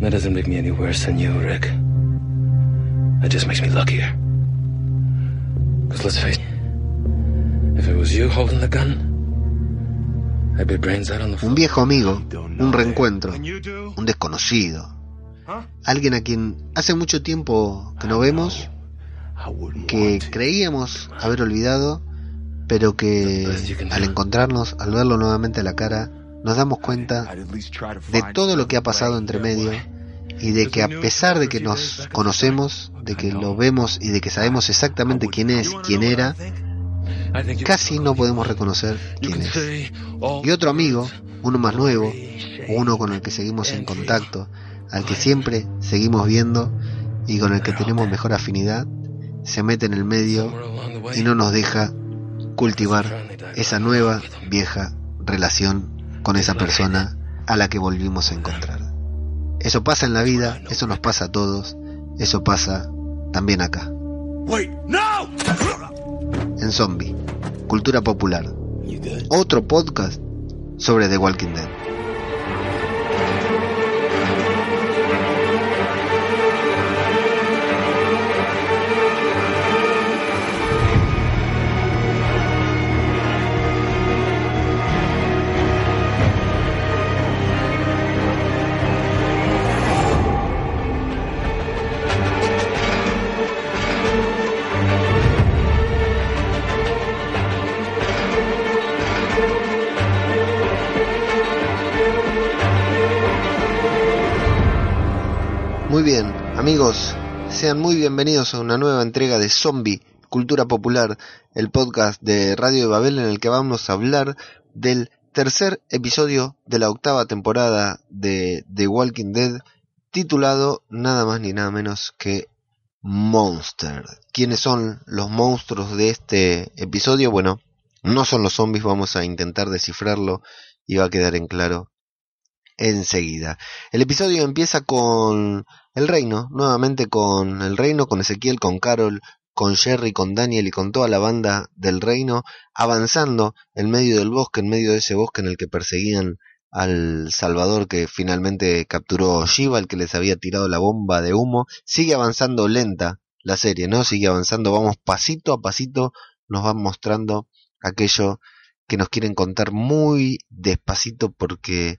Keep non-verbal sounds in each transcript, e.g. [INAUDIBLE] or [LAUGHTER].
That doesn't make me any worse than you, Rick. That just makes me luckier. Because let's face it, if it was you holding the gun, I'd be brains out on the floor. Un viejo amigo, un reencuentro, un desconocido. Alguien a quien hace mucho tiempo que no vemos, que creíamos haber olvidado, pero que al encontrarnos, al verlo nuevamente a la cara, nos damos cuenta de todo lo que ha pasado entre medio y de que a pesar de que nos conocemos, de que lo vemos y de que sabemos exactamente quién es, quién era, casi no podemos reconocer quién es. Y otro amigo, uno más nuevo, uno con el que seguimos en contacto, al que siempre seguimos viendo y con el que tenemos mejor afinidad, se mete en el medio y no nos deja cultivar esa nueva, vieja relación con esa persona a la que volvimos a encontrar. Eso pasa en la vida, eso nos pasa a todos, eso pasa también acá. En Zombie, Cultura Popular, otro podcast sobre The Walking Dead. Amigos, sean muy bienvenidos a una nueva entrega de Zombie, Cultura Popular, el podcast de Radio de Babel en el que vamos a hablar del tercer episodio de la octava temporada de The Walking Dead, titulado nada más ni nada menos que Monster. ¿Quiénes son los monstruos de este episodio? Bueno, no son los zombies, vamos a intentar descifrarlo y va a quedar en claro enseguida. El episodio empieza con el reino, nuevamente con el reino, con Ezequiel, con Carol, con Jerry, con Daniel y con toda la banda del reino, avanzando en medio del bosque, en medio de ese bosque en el que perseguían al Salvador que finalmente capturó Shiva, el que les había tirado la bomba de humo. Sigue avanzando lenta la serie, ¿no? Sigue avanzando, vamos pasito a pasito, nos van mostrando aquello que nos quieren contar muy despacito porque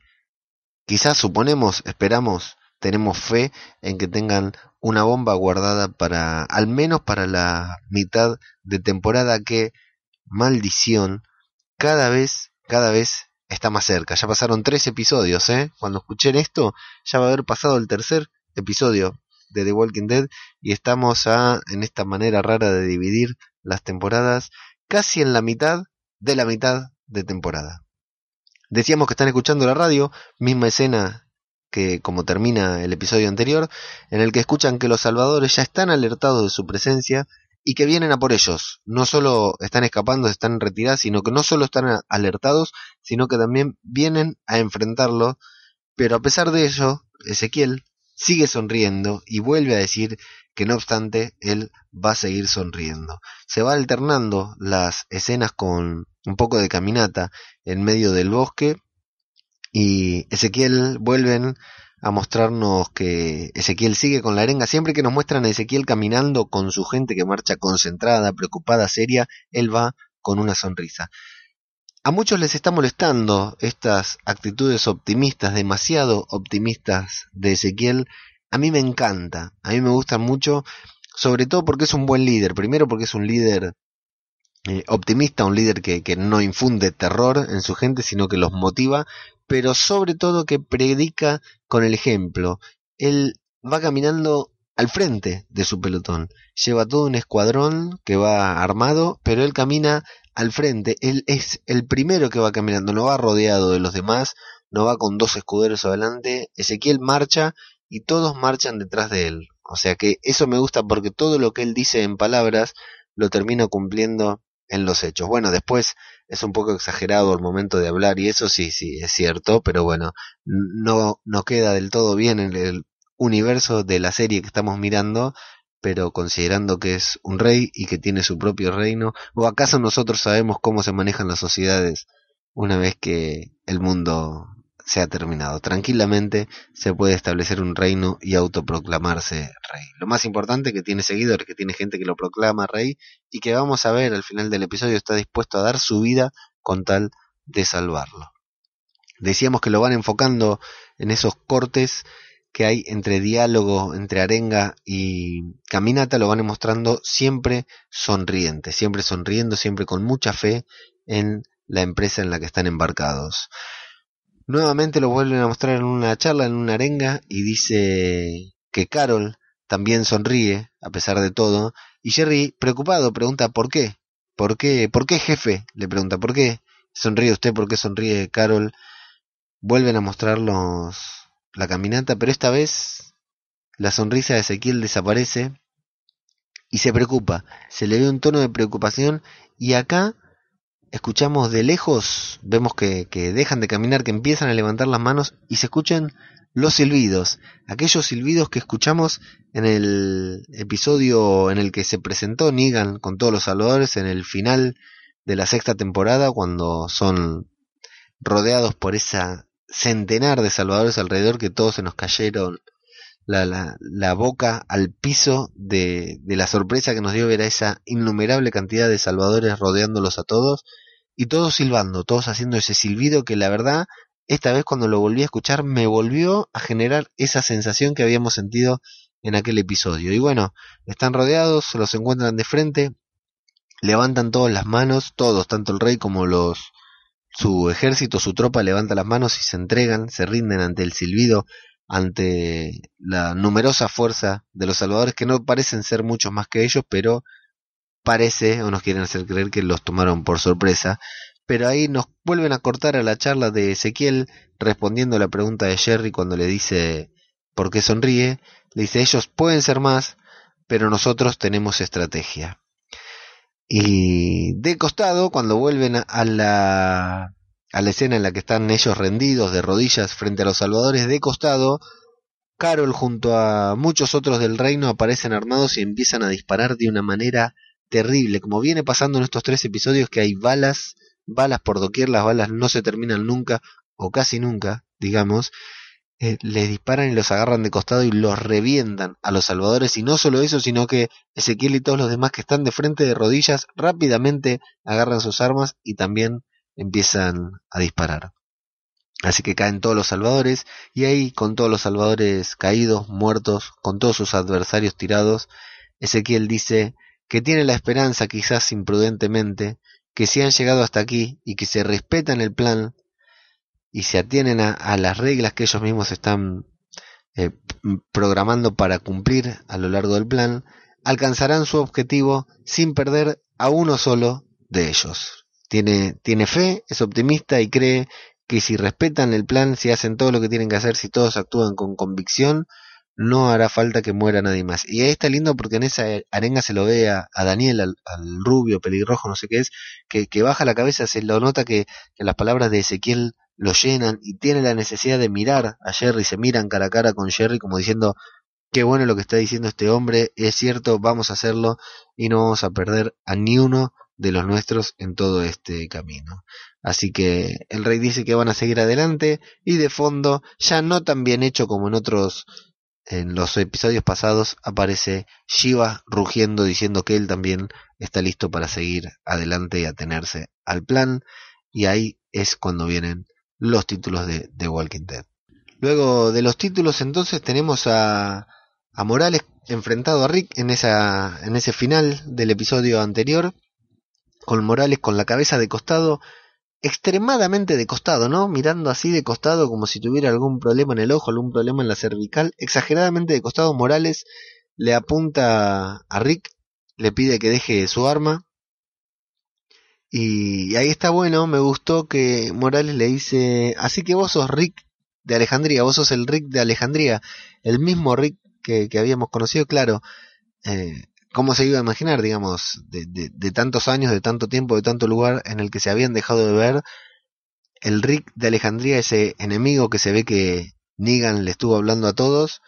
quizás suponemos, esperamos, tenemos fe en que tengan una bomba guardada para, al menos para la mitad de temporada que, maldición, cada vez, cada vez está más cerca. Ya pasaron tres episodios, ¿eh? Cuando escuchen esto, ya va a haber pasado el tercer episodio de The Walking Dead y estamos a, en esta manera rara de dividir las temporadas, casi en la mitad de la mitad de temporada. Decíamos que están escuchando la radio, misma escena que como termina el episodio anterior, en el que escuchan que los salvadores ya están alertados de su presencia y que vienen a por ellos. No solo están escapando, están retirados, sino que no solo están alertados, sino que también vienen a enfrentarlo. Pero a pesar de ello, Ezequiel sigue sonriendo y vuelve a decir que no obstante él va a seguir sonriendo. Se va alternando las escenas con un poco de caminata en medio del bosque y Ezequiel vuelven a mostrarnos que Ezequiel sigue con la arenga. Siempre que nos muestran a Ezequiel caminando con su gente que marcha concentrada, preocupada, seria, él va con una sonrisa. A muchos les está molestando estas actitudes optimistas, demasiado optimistas de Ezequiel. A mí me encanta, a mí me gustan mucho, sobre todo porque es un buen líder. Primero porque es un líder eh, optimista, un líder que, que no infunde terror en su gente, sino que los motiva pero sobre todo que predica con el ejemplo. Él va caminando al frente de su pelotón. Lleva todo un escuadrón que va armado, pero él camina al frente. Él es el primero que va caminando, no va rodeado de los demás, no va con dos escuderos adelante. Ezequiel marcha y todos marchan detrás de él. O sea que eso me gusta porque todo lo que él dice en palabras lo termina cumpliendo en los hechos. Bueno, después es un poco exagerado el momento de hablar y eso sí, sí, es cierto, pero bueno, no, no queda del todo bien en el universo de la serie que estamos mirando, pero considerando que es un rey y que tiene su propio reino, o acaso nosotros sabemos cómo se manejan las sociedades una vez que el mundo se ha terminado. Tranquilamente se puede establecer un reino y autoproclamarse rey. Lo más importante que tiene seguidores, que tiene gente que lo proclama rey y que vamos a ver al final del episodio está dispuesto a dar su vida con tal de salvarlo. Decíamos que lo van enfocando en esos cortes que hay entre diálogo, entre arenga y caminata, lo van mostrando siempre sonriente, siempre sonriendo, siempre con mucha fe en la empresa en la que están embarcados. Nuevamente lo vuelven a mostrar en una charla, en una arenga, y dice que Carol también sonríe, a pesar de todo, y Jerry, preocupado, pregunta ¿por qué? ¿Por qué? ¿Por qué jefe? Le pregunta, ¿por qué sonríe usted? ¿Por qué sonríe Carol? Vuelven a mostrarlos la caminata, pero esta vez la sonrisa de Ezequiel desaparece y se preocupa. Se le ve un tono de preocupación y acá escuchamos de lejos, vemos que, dejan de caminar, que empiezan a levantar las manos y se escuchan los silbidos, aquellos silbidos que escuchamos en el episodio en el que se presentó Negan con todos los salvadores en el final de la sexta temporada, cuando son rodeados por esa centenar de salvadores alrededor que todos se nos cayeron la, la, la boca al piso de, la sorpresa que nos dio ver a esa innumerable cantidad de salvadores rodeándolos a todos y todos silbando, todos haciendo ese silbido que la verdad esta vez cuando lo volví a escuchar me volvió a generar esa sensación que habíamos sentido en aquel episodio. Y bueno, están rodeados, los encuentran de frente, levantan todas las manos, todos, tanto el rey como los su ejército, su tropa levanta las manos y se entregan, se rinden ante el silbido ante la numerosa fuerza de los salvadores, que no parecen ser muchos más que ellos, pero parece o nos quieren hacer creer que los tomaron por sorpresa. Pero ahí nos vuelven a cortar a la charla de Ezequiel respondiendo a la pregunta de Jerry cuando le dice por qué sonríe. Le dice ellos pueden ser más, pero nosotros tenemos estrategia. Y de costado, cuando vuelven a la a la escena en la que están ellos rendidos de rodillas frente a los salvadores de costado, Carol junto a muchos otros del reino aparecen armados y empiezan a disparar de una manera terrible, como viene pasando en estos tres episodios que hay balas, balas por doquier, las balas no se terminan nunca, o casi nunca, digamos, eh, les disparan y los agarran de costado y los revientan a los salvadores, y no solo eso, sino que Ezequiel y todos los demás que están de frente de rodillas rápidamente agarran sus armas y también empiezan a disparar. Así que caen todos los salvadores y ahí con todos los salvadores caídos, muertos, con todos sus adversarios tirados, Ezequiel dice que tiene la esperanza, quizás imprudentemente, que si han llegado hasta aquí y que se respetan el plan y se atienen a, las reglas que ellos mismos están eh, programando para cumplir a lo largo del plan, alcanzarán su objetivo sin perder a uno solo de ellos. Tiene, tiene fe, es optimista y cree que si respetan el plan, si hacen todo lo que tienen que hacer, si todos actúan con convicción, no hará falta que muera nadie más. Y ahí está lindo porque en esa arenga se lo ve a, Daniel, al, rubio, pelirrojo, no sé qué es, que, que baja la cabeza, se lo nota que, que, las palabras de Ezequiel lo llenan y tiene la necesidad de mirar a Jerry, se miran cara a cara con Jerry como diciendo, qué bueno lo que está diciendo este hombre, es cierto, vamos a hacerlo y no vamos a perder a ni uno de los nuestros en todo este camino. Así que el rey dice que van a seguir adelante y de fondo, ya no tan bien hecho como en otros, en los episodios pasados, aparece Shiva rugiendo diciendo que él también está listo para seguir adelante y atenerse al plan. Y ahí es cuando vienen los títulos de, Walking Dead. Luego de los títulos entonces tenemos a, a Morales enfrentado a Rick en, esa, en ese final del episodio anterior con Morales con la cabeza de costado, extremadamente de costado, ¿no? Mirando así de costado como si tuviera algún problema en el ojo, algún problema en la cervical, exageradamente de costado, Morales le apunta a Rick, le pide que deje su arma. Y ahí está bueno, me gustó que Morales le dice, así que vos sos Rick de Alejandría, vos sos el Rick de Alejandría, el mismo Rick que, habíamos conocido, claro. Eh, cómo se iba a imaginar, digamos, de, de, tantos años, de tanto tiempo, de tanto lugar en el que se habían dejado de ver el Rick de Alejandría, ese enemigo que se ve que Negan le estuvo hablando a todos,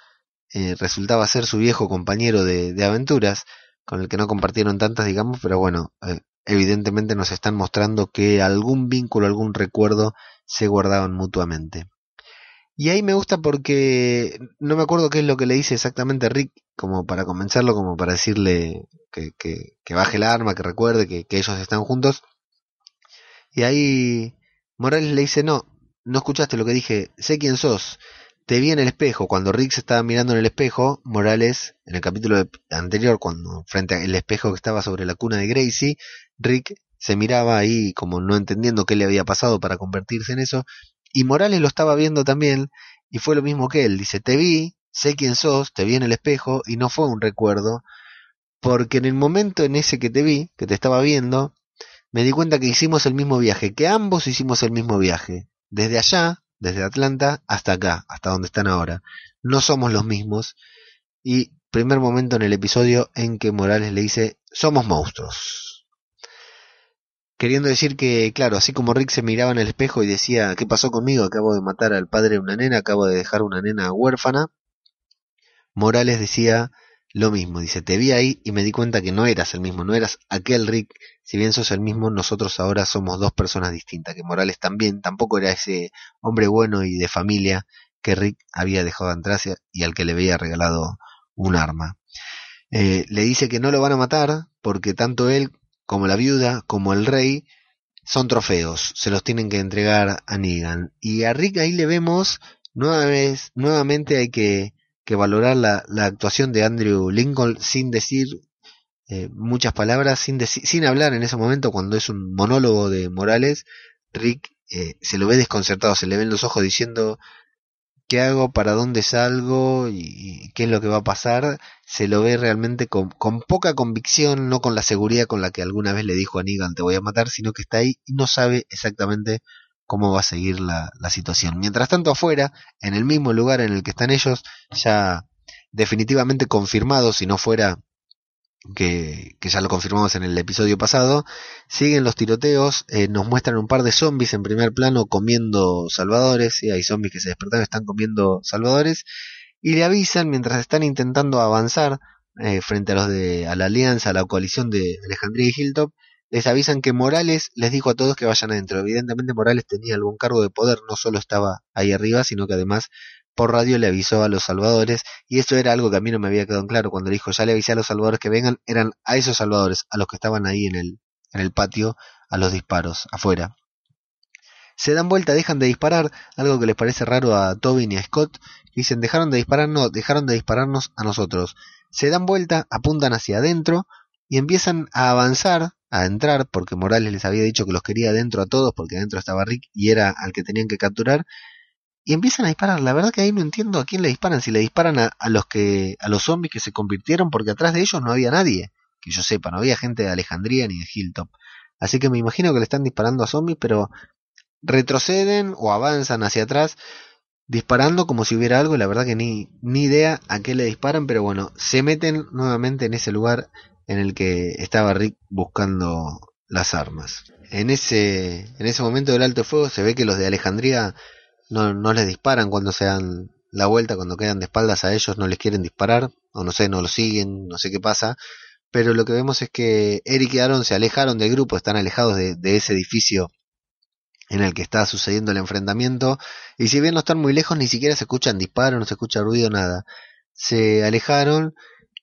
eh, resultaba ser su viejo compañero de, aventuras, con el que no compartieron tantas, digamos, pero bueno, eh, evidentemente nos están mostrando que algún vínculo, algún recuerdo se guardaban mutuamente. Y ahí me gusta porque no me acuerdo qué es lo que le dice exactamente Rick, como para convencerlo, como para decirle que, que, baje el arma, que recuerde que, que, ellos están juntos. Y ahí Morales le dice, no, no escuchaste lo que dije, sé quién sos, te vi en el espejo. Cuando Rick se estaba mirando en el espejo, Morales, en el capítulo anterior, cuando frente al espejo que estaba sobre la cuna de Gracie, Rick se miraba ahí como no entendiendo qué le había pasado para convertirse en eso, y Morales lo estaba viendo también, y fue lo mismo que él. Dice, te vi, sé quién sos, te vi en el espejo, y no fue un recuerdo, porque en el momento en ese que te vi, que te estaba viendo, me di cuenta que hicimos el mismo viaje, que ambos hicimos el mismo viaje. Desde allá, desde Atlanta hasta acá, hasta donde están ahora. No somos los mismos. Y primer momento en el episodio en que Morales le dice, somos monstruos. Queriendo decir que, claro, así como Rick se miraba en el espejo y decía, ¿qué pasó conmigo? Acabo de matar al padre de una nena, acabo de dejar una nena huérfana. Morales decía, lo mismo. Dice, te vi ahí y me di cuenta que no eras el mismo, no eras aquel Rick. Si bien sos el mismo, nosotros ahora somos dos personas distintas. Que Morales también tampoco era ese hombre bueno y de familia que Rick había dejado atrás y al que le había regalado un arma. Eh, le dice que no lo van a matar porque tanto él como la viuda como el rey son trofeos, se los tienen que entregar a Negan. Y a Rick ahí le vemos, nuevamente hay que valorar la, la actuación de Andrew Lincoln sin decir eh, muchas palabras, sin, sin hablar en ese momento cuando es un monólogo de Morales, Rick eh, se lo ve desconcertado, se le ven los ojos diciendo qué hago, para dónde salgo y, qué es lo que va a pasar, se lo ve realmente con, poca convicción, no con la seguridad con la que alguna vez le dijo a Negan te voy a matar, sino que está ahí y no sabe exactamente cómo va a seguir la, la, situación. Mientras tanto afuera, en el mismo lugar en el que están ellos, ya definitivamente confirmado, si no fuera que, que ya lo confirmamos en el episodio pasado, siguen los tiroteos, eh, nos muestran un par de zombies en primer plano comiendo salvadores, y hay zombies que se despertaron, están comiendo salvadores, y le avisan mientras están intentando avanzar eh, frente a los de a la alianza, a la coalición de Alejandría y Hilltop, les avisan que Morales les dijo a todos que vayan adentro. Evidentemente Morales tenía algún cargo de poder, no solo estaba ahí arriba, sino que además por radio le avisó a los salvadores y esto era algo que a mí no me había quedado claro cuando dijo ya le avisé a los salvadores que vengan, eran a esos salvadores, a los que estaban ahí en el, en el patio, a los disparos, afuera. Se dan vuelta, dejan de disparar, algo que les parece raro a Tobin y a Scott, dicen dejaron de disparar, no, dejaron de dispararnos a nosotros. Se dan vuelta, apuntan hacia adentro y empiezan a avanzar a entrar porque Morales les había dicho que los quería adentro a todos porque adentro estaba Rick y era al que tenían que capturar y empiezan a disparar. La verdad que ahí no entiendo a quién le disparan, si le disparan a, los que a los zombies que se convirtieron porque atrás de ellos no había nadie, que yo sepa, no había gente de Alejandría ni de Hilltop. Así que me imagino que le están disparando a zombies, pero retroceden o avanzan hacia atrás disparando como si hubiera algo, la verdad que ni, ni idea a qué le disparan, pero bueno, se meten nuevamente en ese lugar en el que estaba Rick buscando las armas. En ese, en ese momento del alto fuego se ve que los de Alejandría no, no les disparan cuando se dan la vuelta, cuando quedan de espaldas a ellos no les quieren disparar, o no sé, no lo siguen, no sé qué pasa, pero lo que vemos es que Eric y Aaron se alejaron del grupo, están alejados de, ese edificio en el que está sucediendo el enfrentamiento, y si bien no están muy lejos, ni siquiera se escuchan disparos, no se escucha ruido, nada. Se alejaron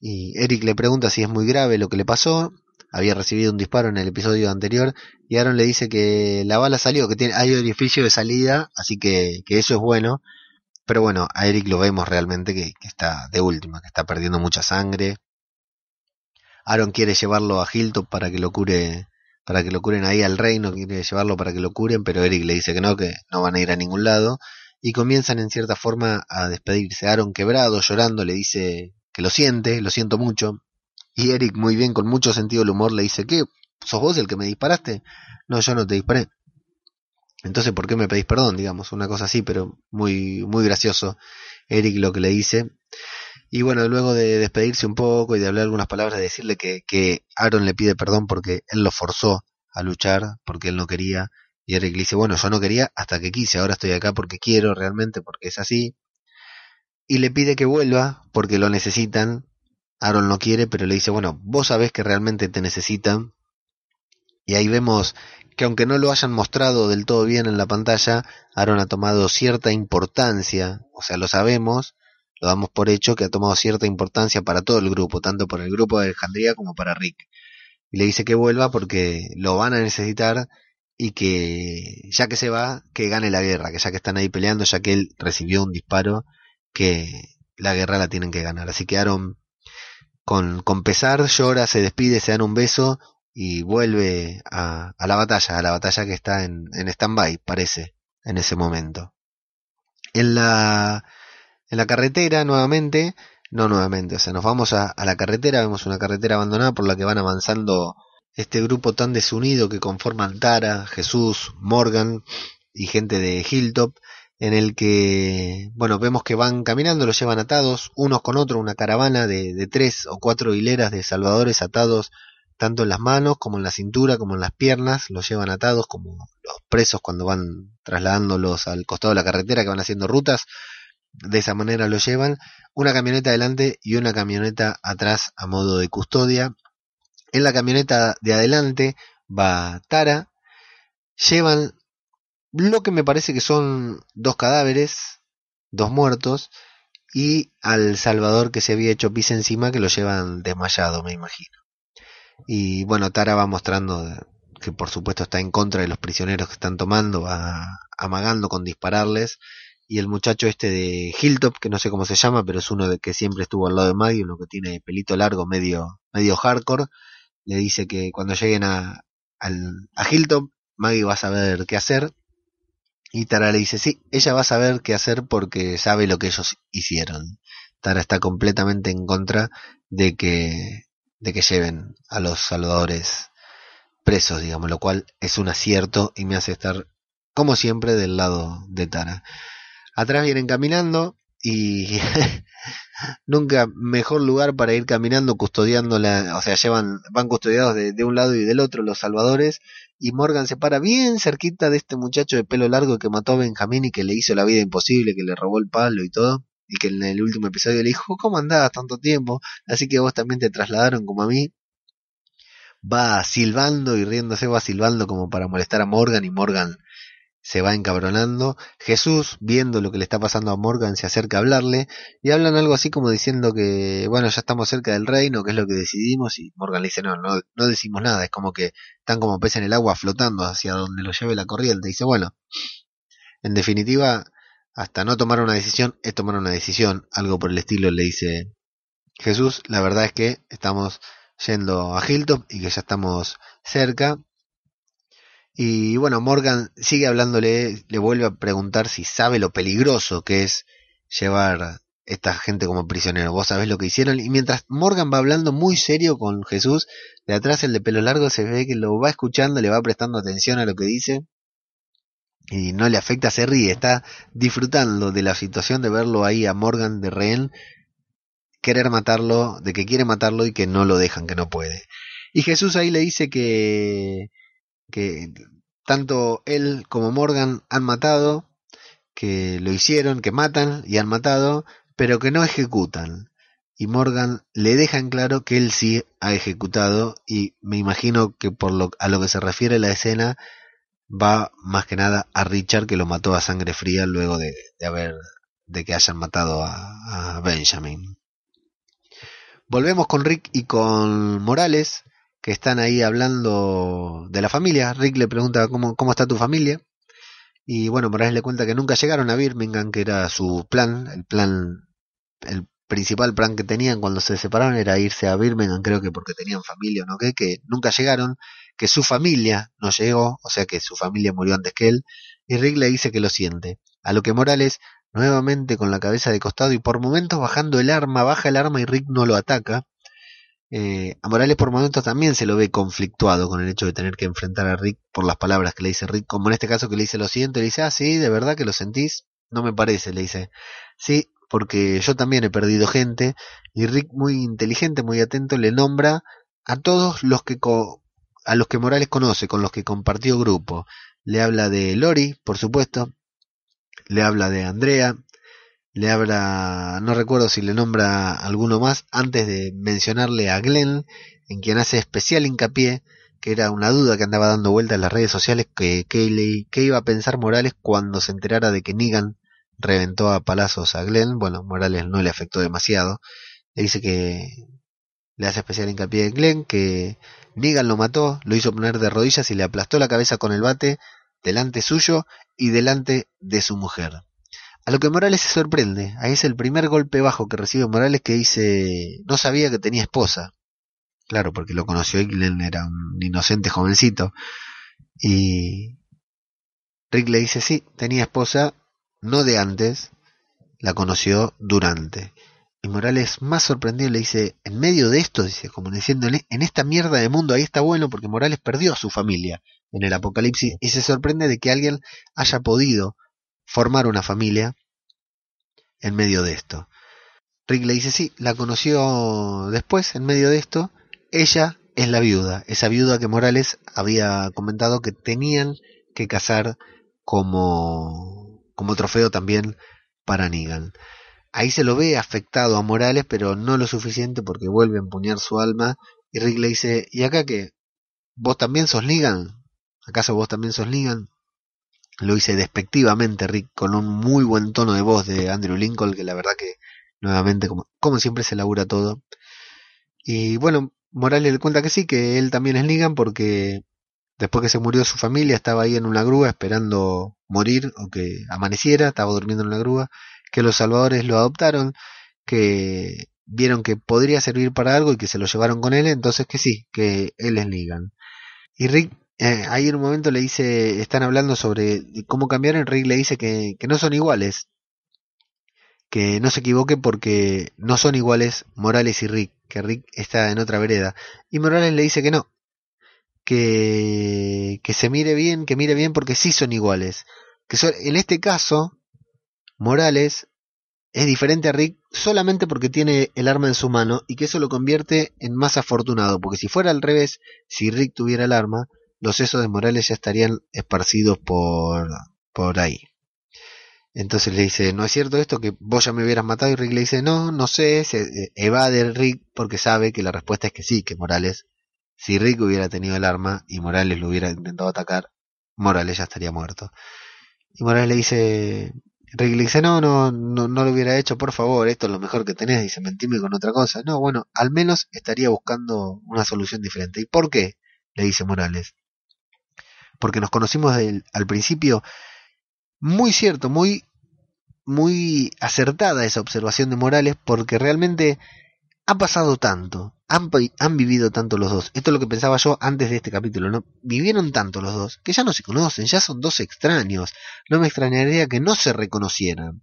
y Eric le pregunta si es muy grave lo que le pasó. Había recibido un disparo en el episodio anterior y Aaron le dice que la bala salió, que tiene, hay orificio de salida, así que, que eso es bueno. Pero bueno, a Eric lo vemos realmente que, que está de última, que está perdiendo mucha sangre. Aaron quiere llevarlo a Hilton para que lo cure, para que lo curen ahí al reino, quiere llevarlo para que lo curen, pero Eric le dice que no, que no van a ir a ningún lado. Y comienzan en cierta forma a despedirse. Aaron quebrado, llorando, le dice que lo siente, lo siento mucho. Y Eric, muy bien, con mucho sentido del humor, le dice, ¿qué? ¿Sos vos el que me disparaste? No, yo no te disparé. Entonces, ¿por qué me pedís perdón? Digamos, una cosa así, pero muy, muy gracioso Eric lo que le dice. Y bueno, luego de despedirse un poco y de hablar algunas palabras, de decirle que, que Aaron le pide perdón porque él lo forzó a luchar, porque él no quería. Y Eric le dice, bueno, yo no quería hasta que quise, ahora estoy acá porque quiero realmente, porque es así y le pide que vuelva porque lo necesitan. Aaron no quiere, pero le dice, bueno, vos sabés que realmente te necesitan Y ahí vemos que aunque no lo hayan mostrado del todo bien en la pantalla, Aaron ha tomado cierta importancia, o sea, lo sabemos, lo damos por hecho que ha tomado cierta importancia para todo el grupo, tanto por el grupo de Alejandría como para Rick. Y le dice que vuelva porque lo van a necesitar y que ya que se va, que gane la guerra, que ya que están ahí peleando, ya que él recibió un disparo, que la guerra la tienen que ganar. Así que Aaron, con, con pesar, llora, se despide, se dan un beso y vuelve a, a la batalla, a la batalla que está en, en stand-by, parece, en ese momento. En la, en la carretera, nuevamente, no nuevamente, o sea, nos vamos a, a la carretera, vemos una carretera abandonada por la que van avanzando este grupo tan desunido que conforman Tara, Jesús, Morgan y gente de Hilltop, en el que, bueno, vemos que van caminando, los llevan atados, unos con otros, una caravana de, de tres o cuatro hileras de salvadores atados tanto en las manos como en la cintura como en las piernas, los llevan atados como los presos cuando van trasladándolos al costado de la carretera que van haciendo rutas, de esa manera los llevan, una camioneta adelante y una camioneta atrás a modo de custodia. En la camioneta de adelante va Tara, llevan lo que me parece que son dos cadáveres, dos muertos, y al Salvador que se había hecho pis encima que lo llevan desmayado, me imagino. Y bueno, Tara va mostrando que por supuesto está en contra de los prisioneros que están tomando, va amagando con dispararles. Y el muchacho este de Hilltop, que no sé cómo se llama, pero es uno de que siempre estuvo al lado de Maggie, uno que tiene pelito largo, medio, medio hardcore, le dice que cuando lleguen a, al, a Hilltop, Maggie va a saber qué hacer. Y Tara le dice, sí, ella va a saber qué hacer porque sabe lo que ellos hicieron. Tara está completamente en contra de que de que lleven a los salvadores presos, digamos, lo cual es un acierto y me hace estar, como siempre, del lado de Tara. Atrás vienen caminando y [LAUGHS] nunca mejor lugar para ir caminando custodiando la, o sea, llevan, van custodiados de, de, un lado y del otro los salvadores y Morgan se para bien cerquita de este muchacho de pelo largo que mató a Benjamín y que le hizo la vida imposible, que le robó el palo y todo y que en el último episodio le dijo, ¿cómo andabas tanto tiempo? Así que vos también te trasladaron como a mí. Va silbando y riéndose, va silbando como para molestar a Morgan y Morgan se va encabronando. Jesús, viendo lo que le está pasando a Morgan, se acerca a hablarle y hablan algo así como diciendo que, bueno, ya estamos cerca del reino, que es lo que decidimos, y Morgan le dice, no, no, no decimos nada, es como que están como peces en el agua flotando hacia donde lo lleve la corriente. Dice, bueno, en definitiva, hasta no tomar una decisión es tomar una decisión, algo por el estilo le dice Jesús, la verdad es que estamos yendo a Hilltop y que ya estamos cerca. Y bueno, Morgan sigue hablándole, le vuelve a preguntar si sabe lo peligroso que es llevar esta gente como prisionero. Vos sabés lo que hicieron. Y mientras Morgan va hablando muy serio con Jesús, de atrás el de pelo largo se ve que lo va escuchando, le va prestando atención a lo que dice y no le afecta, se ríe, está disfrutando de la situación de verlo ahí a Morgan de rehén, querer matarlo, de que quiere matarlo y que no lo dejan, que no puede. Y Jesús ahí le dice que, que tanto él como Morgan han matado, que lo hicieron, que matan y han matado, pero que no ejecutan. Y Morgan le deja en claro que él sí ha ejecutado y me imagino que por lo, a lo que se refiere la escena va más que nada a Richard que lo mató a sangre fría luego de, de haber de que hayan matado a, a, Benjamin. Volvemos con Rick y con Morales que están ahí hablando de la familia. Rick le pregunta cómo, cómo está tu familia y bueno Morales le cuenta que nunca llegaron a Birmingham que era su plan, el plan el principal plan que tenían cuando se separaron era irse a Birmingham, creo que porque tenían familia o no qué, que nunca llegaron, que su familia no llegó, o sea que su familia murió antes que él, y Rick le dice que lo siente. A lo que Morales, nuevamente con la cabeza de costado y por momentos bajando el arma, baja el arma y Rick no lo ataca. Eh, a Morales por momentos también se lo ve conflictuado con el hecho de tener que enfrentar a Rick por las palabras que le dice Rick, como en este caso que le dice lo siento, le dice, ah, sí, de verdad que lo sentís, no me parece, le dice, sí, porque yo también he perdido gente, y Rick muy inteligente, muy atento, le nombra a todos los que a los que Morales conoce, con los que compartió grupo. Le habla de Lori, por supuesto, le habla de Andrea, le habla, no recuerdo si le nombra alguno más, antes de mencionarle a Glenn, en quien hace especial hincapié que era una duda que andaba dando vuelta en las redes sociales, que, que, que iba a pensar Morales cuando se enterara de que Negan reventó a palazos a Glenn. Bueno, Morales no le afectó demasiado. Le dice que le hace especial hincapié en Glenn, que Negan lo mató, lo hizo poner de rodillas y le aplastó la cabeza con el bate delante suyo y delante de su mujer. A lo que Morales se sorprende, ahí es el primer golpe bajo que recibe Morales que dice no sabía que tenía esposa. Claro, porque lo conoció Glenn era un inocente jovencito. Y Rick le dice sí, tenía esposa, no de antes, la conoció durante. Y Morales, más sorprendido, le dice, en medio de esto, dice, como diciendo, en esta mierda de mundo ahí está bueno porque Morales perdió a su familia en el apocalipsis y se sorprende de que alguien haya podido formar una familia en medio de esto. Rick le dice, sí, la conoció después, en medio de esto. Ella es la viuda, esa viuda que Morales había comentado que tenían que casar como, como trofeo también para Negan. Ahí se lo ve afectado a Morales, pero no lo suficiente porque vuelve a empuñar su alma. Y Rick le dice, ¿y acá qué? ¿Vos también sos Negan? ¿Acaso vos también sos Negan? Lo hice despectivamente, Rick, con un muy buen tono de voz de Andrew Lincoln, que la verdad que nuevamente, como, siempre, se labura todo. Y bueno, Morales le cuenta que sí, que él también es Negan porque después que se murió su familia estaba ahí en una grúa esperando morir o que amaneciera, estaba durmiendo en la grúa que los salvadores lo adoptaron, que vieron que podría servir para algo y que se lo llevaron con él, entonces que sí, que él es Negan. Y Rick eh, ahí en un momento le dice, están hablando sobre cómo cambiaron, Rick le dice que, que no son iguales, que no se equivoque porque no son iguales Morales y Rick, que Rick está en otra vereda. Y Morales le dice que no, que, que se mire bien, que mire bien porque sí son iguales. Que en este caso, Morales es diferente a Rick solamente porque tiene el arma en su mano y que eso lo convierte en más afortunado, porque si fuera al revés, si Rick tuviera el arma, los sesos de Morales ya estarían esparcidos por, por ahí. Entonces le dice, ¿no es cierto esto que vos ya me hubieras matado? Y Rick le dice, no, no sé, se eh, evade Rick porque sabe que la respuesta es que sí, que Morales, si Rick hubiera tenido el arma y Morales lo hubiera intentado atacar, Morales ya estaría muerto. Y Morales le dice, Rick le dice, no, no, no, no lo hubiera hecho, por favor, esto es lo mejor que tenés, dice, mentime con otra cosa. No, bueno, al menos estaría buscando una solución diferente. ¿Y por qué? le dice Morales. Porque nos conocimos al principio. Muy cierto, muy, muy acertada esa observación de Morales, porque realmente ha pasado tanto, han, han, vivido tanto los dos. Esto es lo que pensaba yo antes de este capítulo, ¿no? Vivieron tanto los dos que ya no se conocen, ya son dos extraños. No me extrañaría que no se reconocieran.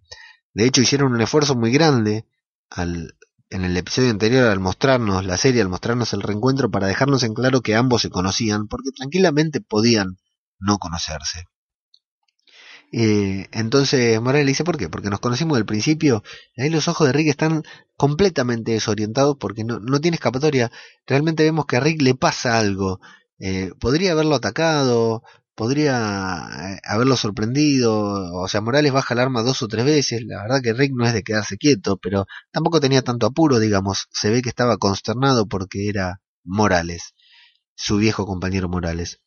De hecho, hicieron un esfuerzo muy grande al, en el episodio anterior al mostrarnos la serie, al mostrarnos el reencuentro, para dejarnos en claro que ambos se conocían, porque tranquilamente podían no conocerse. Eh, entonces Morales le dice, ¿por qué? Porque nos conocimos del principio. Ahí los ojos de Rick están completamente desorientados porque no, no tiene escapatoria. Realmente vemos que a Rick le pasa algo. Eh, podría haberlo atacado, podría eh, haberlo sorprendido. O sea, Morales baja el arma dos o tres veces. La verdad que Rick no es de quedarse quieto, pero tampoco tenía tanto apuro, digamos. Se ve que estaba consternado porque era Morales, su viejo compañero Morales.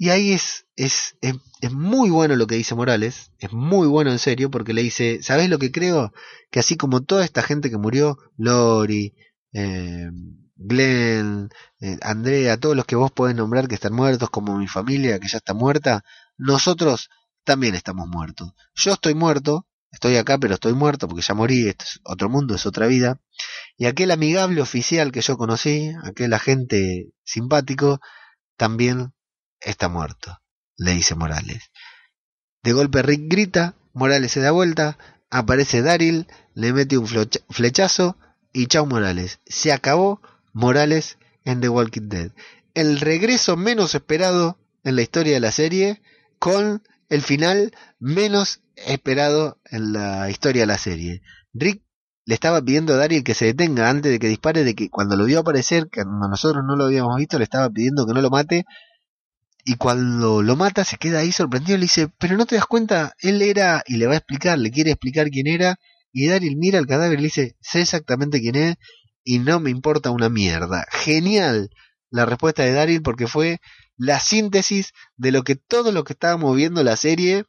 Y ahí es, es, es, muy bueno lo que dice Morales, es muy bueno en serio, porque le dice, ¿sabes lo que creo? Que así como toda esta gente que murió, Lori, eh, Glenn, eh, Andrea, todos los que vos podés nombrar que están muertos, como mi familia que ya está muerta, nosotros también estamos muertos. Yo estoy muerto, estoy acá, pero estoy muerto porque ya morí, esto es otro mundo, es otra vida. Y aquel amigable oficial que yo conocí, aquel agente simpático, también está muerto, le dice Morales. De golpe Rick grita, Morales se da vuelta, aparece Daryl, le mete un flechazo y chao Morales. Se acabó Morales en The Walking Dead. El regreso menos esperado en la historia de la serie con el final menos esperado en la historia de la serie. Rick le estaba pidiendo a Daryl que se detenga antes de que dispare, de que cuando lo vio aparecer, que nosotros no lo habíamos visto, le estaba pidiendo que no lo mate, y cuando lo mata se queda ahí sorprendido le dice, pero no te das cuenta, él era, y le va a explicar, le quiere explicar quién era, y Daryl mira al cadáver y le dice, sé exactamente quién es, y no me importa una mierda. Genial la respuesta de Daryl porque fue la síntesis de lo que todo lo que estábamos viendo la serie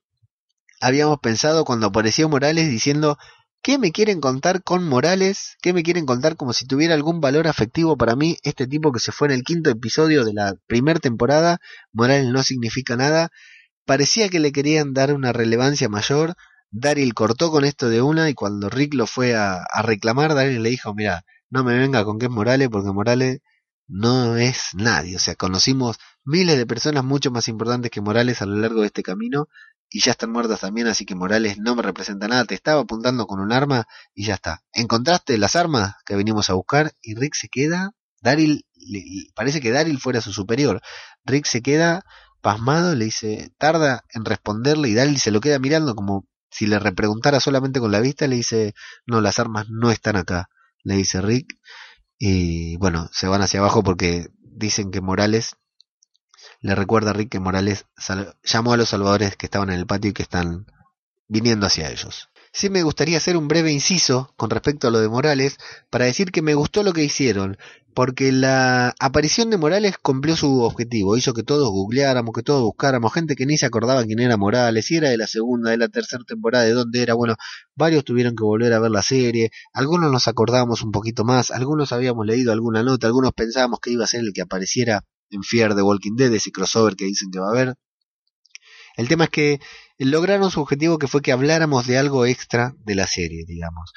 habíamos pensado cuando apareció Morales diciendo ¿Qué me quieren contar con Morales? ¿Qué me quieren contar como si tuviera algún valor afectivo para mí? Este tipo que se fue en el quinto episodio de la primera temporada, Morales no significa nada. Parecía que le querían dar una relevancia mayor. Daryl cortó con esto de una y cuando Rick lo fue a, a reclamar, Daryl le dijo, mira, no me venga con que es Morales porque Morales no es nadie. O sea, conocimos miles de personas mucho más importantes que Morales a lo largo de este camino y ya están muertas también, así que Morales no me representa nada, te estaba apuntando con un arma y ya está. Encontraste las armas que venimos a buscar y Rick se queda, Daryl, parece que Daryl fuera su superior. Rick se queda pasmado, le dice, tarda en responderle y Daryl se lo queda mirando como si le repreguntara solamente con la vista, le dice, no, las armas no están acá, le dice Rick. Y bueno, se van hacia abajo porque dicen que Morales le recuerda a Rick que Morales llamó a los salvadores que estaban en el patio y que están viniendo hacia ellos. Sí me gustaría hacer un breve inciso con respecto a lo de Morales para decir que me gustó lo que hicieron, porque la aparición de Morales cumplió su objetivo, hizo que todos googleáramos, que todos buscáramos, gente que ni se acordaba quién era Morales, si era de la segunda, de la tercera temporada, de dónde era, bueno, varios tuvieron que volver a ver la serie, algunos nos acordábamos un poquito más, algunos habíamos leído alguna nota, algunos pensábamos que iba a ser el que apareciera en Fear de Walking Dead, ese crossover que dicen que va a haber. El tema es que lograron su objetivo que fue que habláramos de algo extra de la serie, digamos.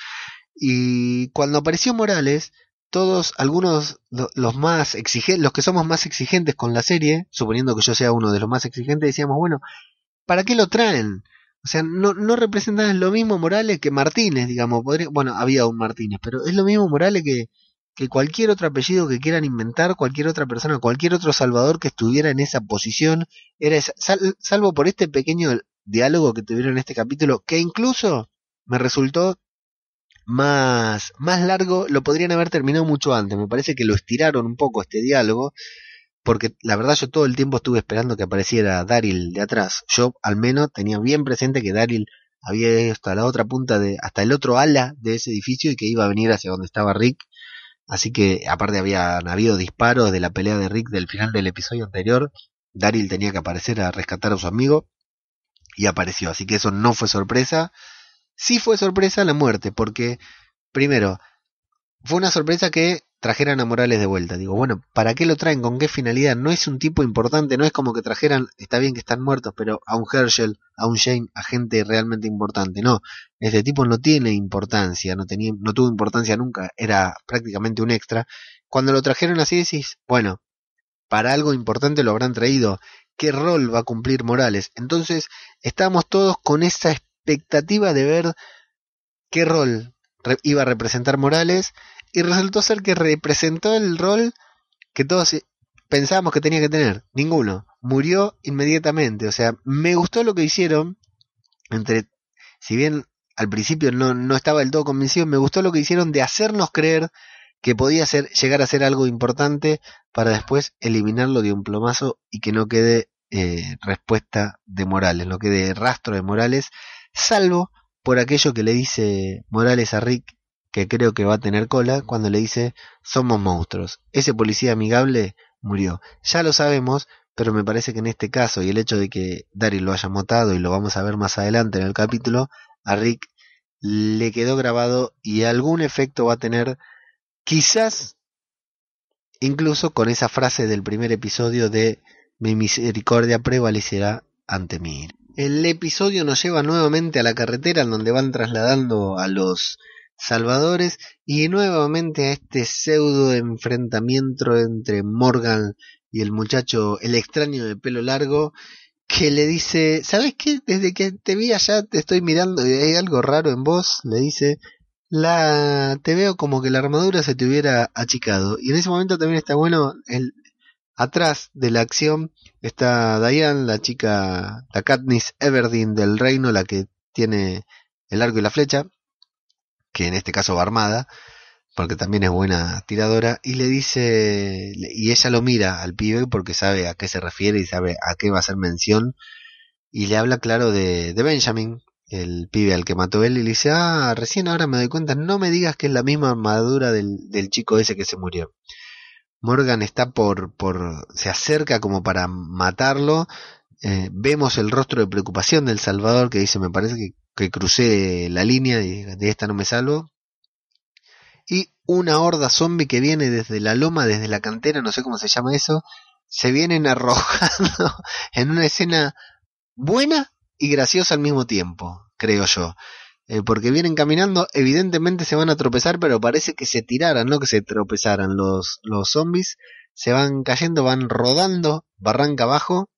Y cuando apareció Morales, todos, algunos, los más exigentes, los que somos más exigentes con la serie, suponiendo que yo sea uno de los más exigentes, decíamos, bueno, ¿para qué lo traen? O sea, no, no representan lo mismo Morales que Martínez, digamos. Podría, bueno, había un Martínez, pero es lo mismo Morales que, que cualquier otro apellido que quieran inventar, cualquier otra persona, cualquier otro salvador que estuviera en esa posición, era salvo por este pequeño diálogo que tuvieron en este capítulo, que incluso me resultó más, más largo, lo podrían haber terminado mucho antes, me parece que lo estiraron un poco este diálogo, porque la verdad yo todo el tiempo estuve esperando que apareciera Daryl de atrás, yo al menos tenía bien presente que Daryl había ido hasta la otra punta de, hasta el otro ala de ese edificio y que iba a venir hacia donde estaba Rick, Así que, aparte habían habido disparos de la pelea de Rick del final del episodio anterior. Daryl tenía que aparecer a rescatar a su amigo. Y apareció. Así que eso no fue sorpresa. Sí fue sorpresa la muerte. Porque, primero, fue una sorpresa que trajeran a Morales de vuelta. Digo, bueno, ¿para qué lo traen? ¿Con qué finalidad? No es un tipo importante, no es como que trajeran, está bien que están muertos, pero a un Herschel, a un Shane, a gente realmente importante. No, este tipo no tiene importancia, no, tenía, no tuvo importancia nunca, era prácticamente un extra. Cuando lo trajeron así decís, bueno, para algo importante lo habrán traído. ¿Qué rol va a cumplir Morales? Entonces, estamos todos con esa expectativa de ver qué rol iba a representar Morales y resultó ser que representó el rol que todos pensábamos que tenía que tener. Ninguno. Murió inmediatamente. O sea, me gustó lo que hicieron. Entre, si bien al principio no, no estaba del todo convencido, me gustó lo que hicieron de hacernos creer que podía ser, llegar a ser algo importante para después eliminarlo de un plomazo y que no quede eh, respuesta de Morales, no quede rastro de Morales, salvo por aquello que le dice Morales a Rick que creo que va a tener cola cuando le dice somos monstruos. Ese policía amigable murió. Ya lo sabemos, pero me parece que en este caso y el hecho de que Daryl lo haya motado y lo vamos a ver más adelante en el capítulo, a Rick le quedó grabado y algún efecto va a tener quizás incluso con esa frase del primer episodio de mi misericordia prevalecerá ante mí. El episodio nos lleva nuevamente a la carretera en donde van trasladando a los salvadores y nuevamente a este pseudo enfrentamiento entre Morgan y el muchacho, el extraño de pelo largo, que le dice, ¿sabes qué? Desde que te vi allá te estoy mirando y hay algo raro en vos, le dice, la te veo como que la armadura se te hubiera achicado. Y en ese momento también está bueno, el, atrás de la acción está Diane, la chica, la Katniss Everdeen del reino, la que tiene el arco y la flecha, que en este caso va armada, porque también es buena tiradora, y le dice, y ella lo mira al pibe porque sabe a qué se refiere y sabe a qué va a hacer mención, y le habla claro de, de Benjamin, el pibe al que mató él, y le dice, ah, recién ahora me doy cuenta, no me digas que es la misma armadura del, del chico ese que se murió. Morgan está por, por, se acerca como para matarlo. Eh, vemos el rostro de preocupación del Salvador que dice, me parece que, crucé la línea y de esta no me salvo. Y una horda zombie que viene desde la loma, desde la cantera, no sé cómo se llama eso, se vienen [LAUGHS] arrojando en una escena buena y graciosa al mismo tiempo, creo yo. Eh, porque vienen caminando, evidentemente se van a tropezar, pero parece que se tiraran, no que se tropezaran los, los zombies, se van cayendo, van rodando barranca abajo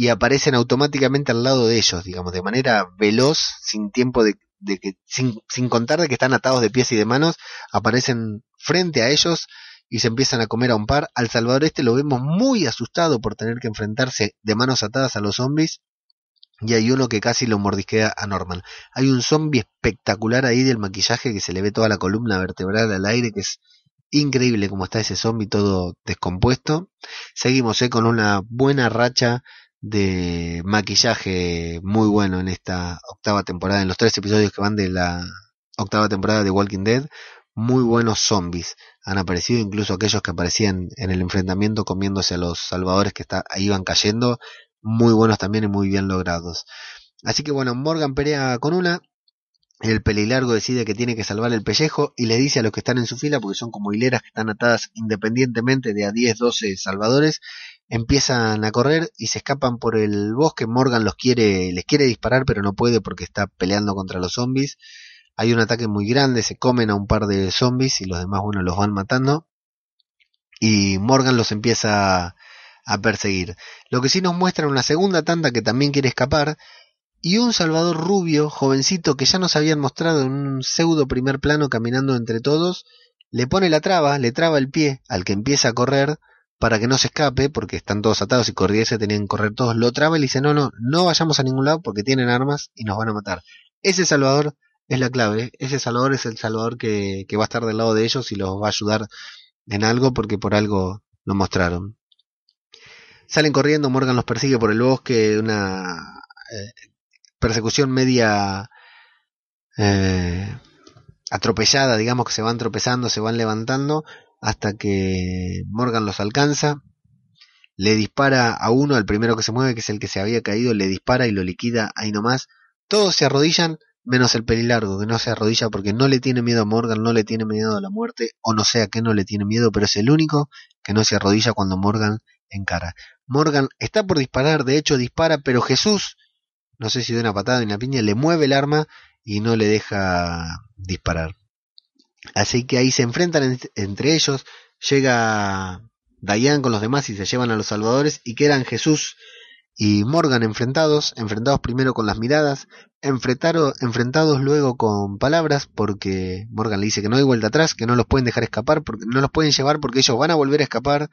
y aparecen automáticamente al lado de ellos, digamos, de manera veloz, sin tiempo de, que, sin, sin contar de que están atados de pies y de manos, aparecen frente a ellos y se empiezan a comer a un par. Al Salvador este lo vemos muy asustado por tener que enfrentarse de manos atadas a los zombies y hay uno que casi lo mordisquea a Norman. Hay un zombie espectacular ahí del maquillaje que se le ve toda la columna vertebral al aire, que es increíble como está ese zombie todo descompuesto. Seguimos eh, con una buena racha de maquillaje muy bueno en esta octava temporada, en los tres episodios que van de la octava temporada de Walking Dead. Muy buenos zombies han aparecido, incluso aquellos que aparecían en el enfrentamiento comiéndose a los salvadores que está, iban cayendo muy buenos también y muy bien logrados. Así que bueno, Morgan pelea con una, el pelilargo decide que tiene que salvar el pellejo y le dice a los que están en su fila, porque son como hileras que están atadas independientemente de a 10, 12 salvadores, empiezan a correr y se escapan por el bosque. Morgan los quiere, les quiere disparar, pero no puede porque está peleando contra los zombies. Hay un ataque muy grande, se comen a un par de zombies y los demás, bueno, los van matando. Y Morgan los empieza a perseguir. Lo que sí nos muestra una segunda tanda que también quiere escapar y un Salvador rubio, jovencito que ya nos habían mostrado en un pseudo primer plano caminando entre todos, le pone la traba, le traba el pie al que empieza a correr para que no se escape, porque están todos atados y corriese tenían que correr todos, lo traba y le dice no, no, no vayamos a ningún lado porque tienen armas y nos van a matar. Ese Salvador es la clave, ese Salvador es el Salvador que, que va a estar del lado de ellos y los va a ayudar en algo porque por algo lo mostraron. Salen corriendo, Morgan los persigue por el bosque, una eh, persecución media eh, atropellada, digamos que se van tropezando, se van levantando, hasta que Morgan los alcanza, le dispara a uno, al primero que se mueve, que es el que se había caído, le dispara y lo liquida ahí nomás. Todos se arrodillan, menos el pelilargo, que no se arrodilla porque no le tiene miedo a Morgan, no le tiene miedo a la muerte, o no sé a qué no le tiene miedo, pero es el único que no se arrodilla cuando Morgan encara. Morgan está por disparar, de hecho dispara, pero Jesús, no sé si de una patada o una piña, le mueve el arma y no le deja disparar. Así que ahí se enfrentan entre ellos, llega Dayan con los demás y se llevan a los salvadores y quedan Jesús y Morgan enfrentados, enfrentados primero con las miradas, enfrentados luego con palabras, porque Morgan le dice que no hay vuelta atrás, que no los pueden dejar escapar, porque no los pueden llevar porque ellos van a volver a escapar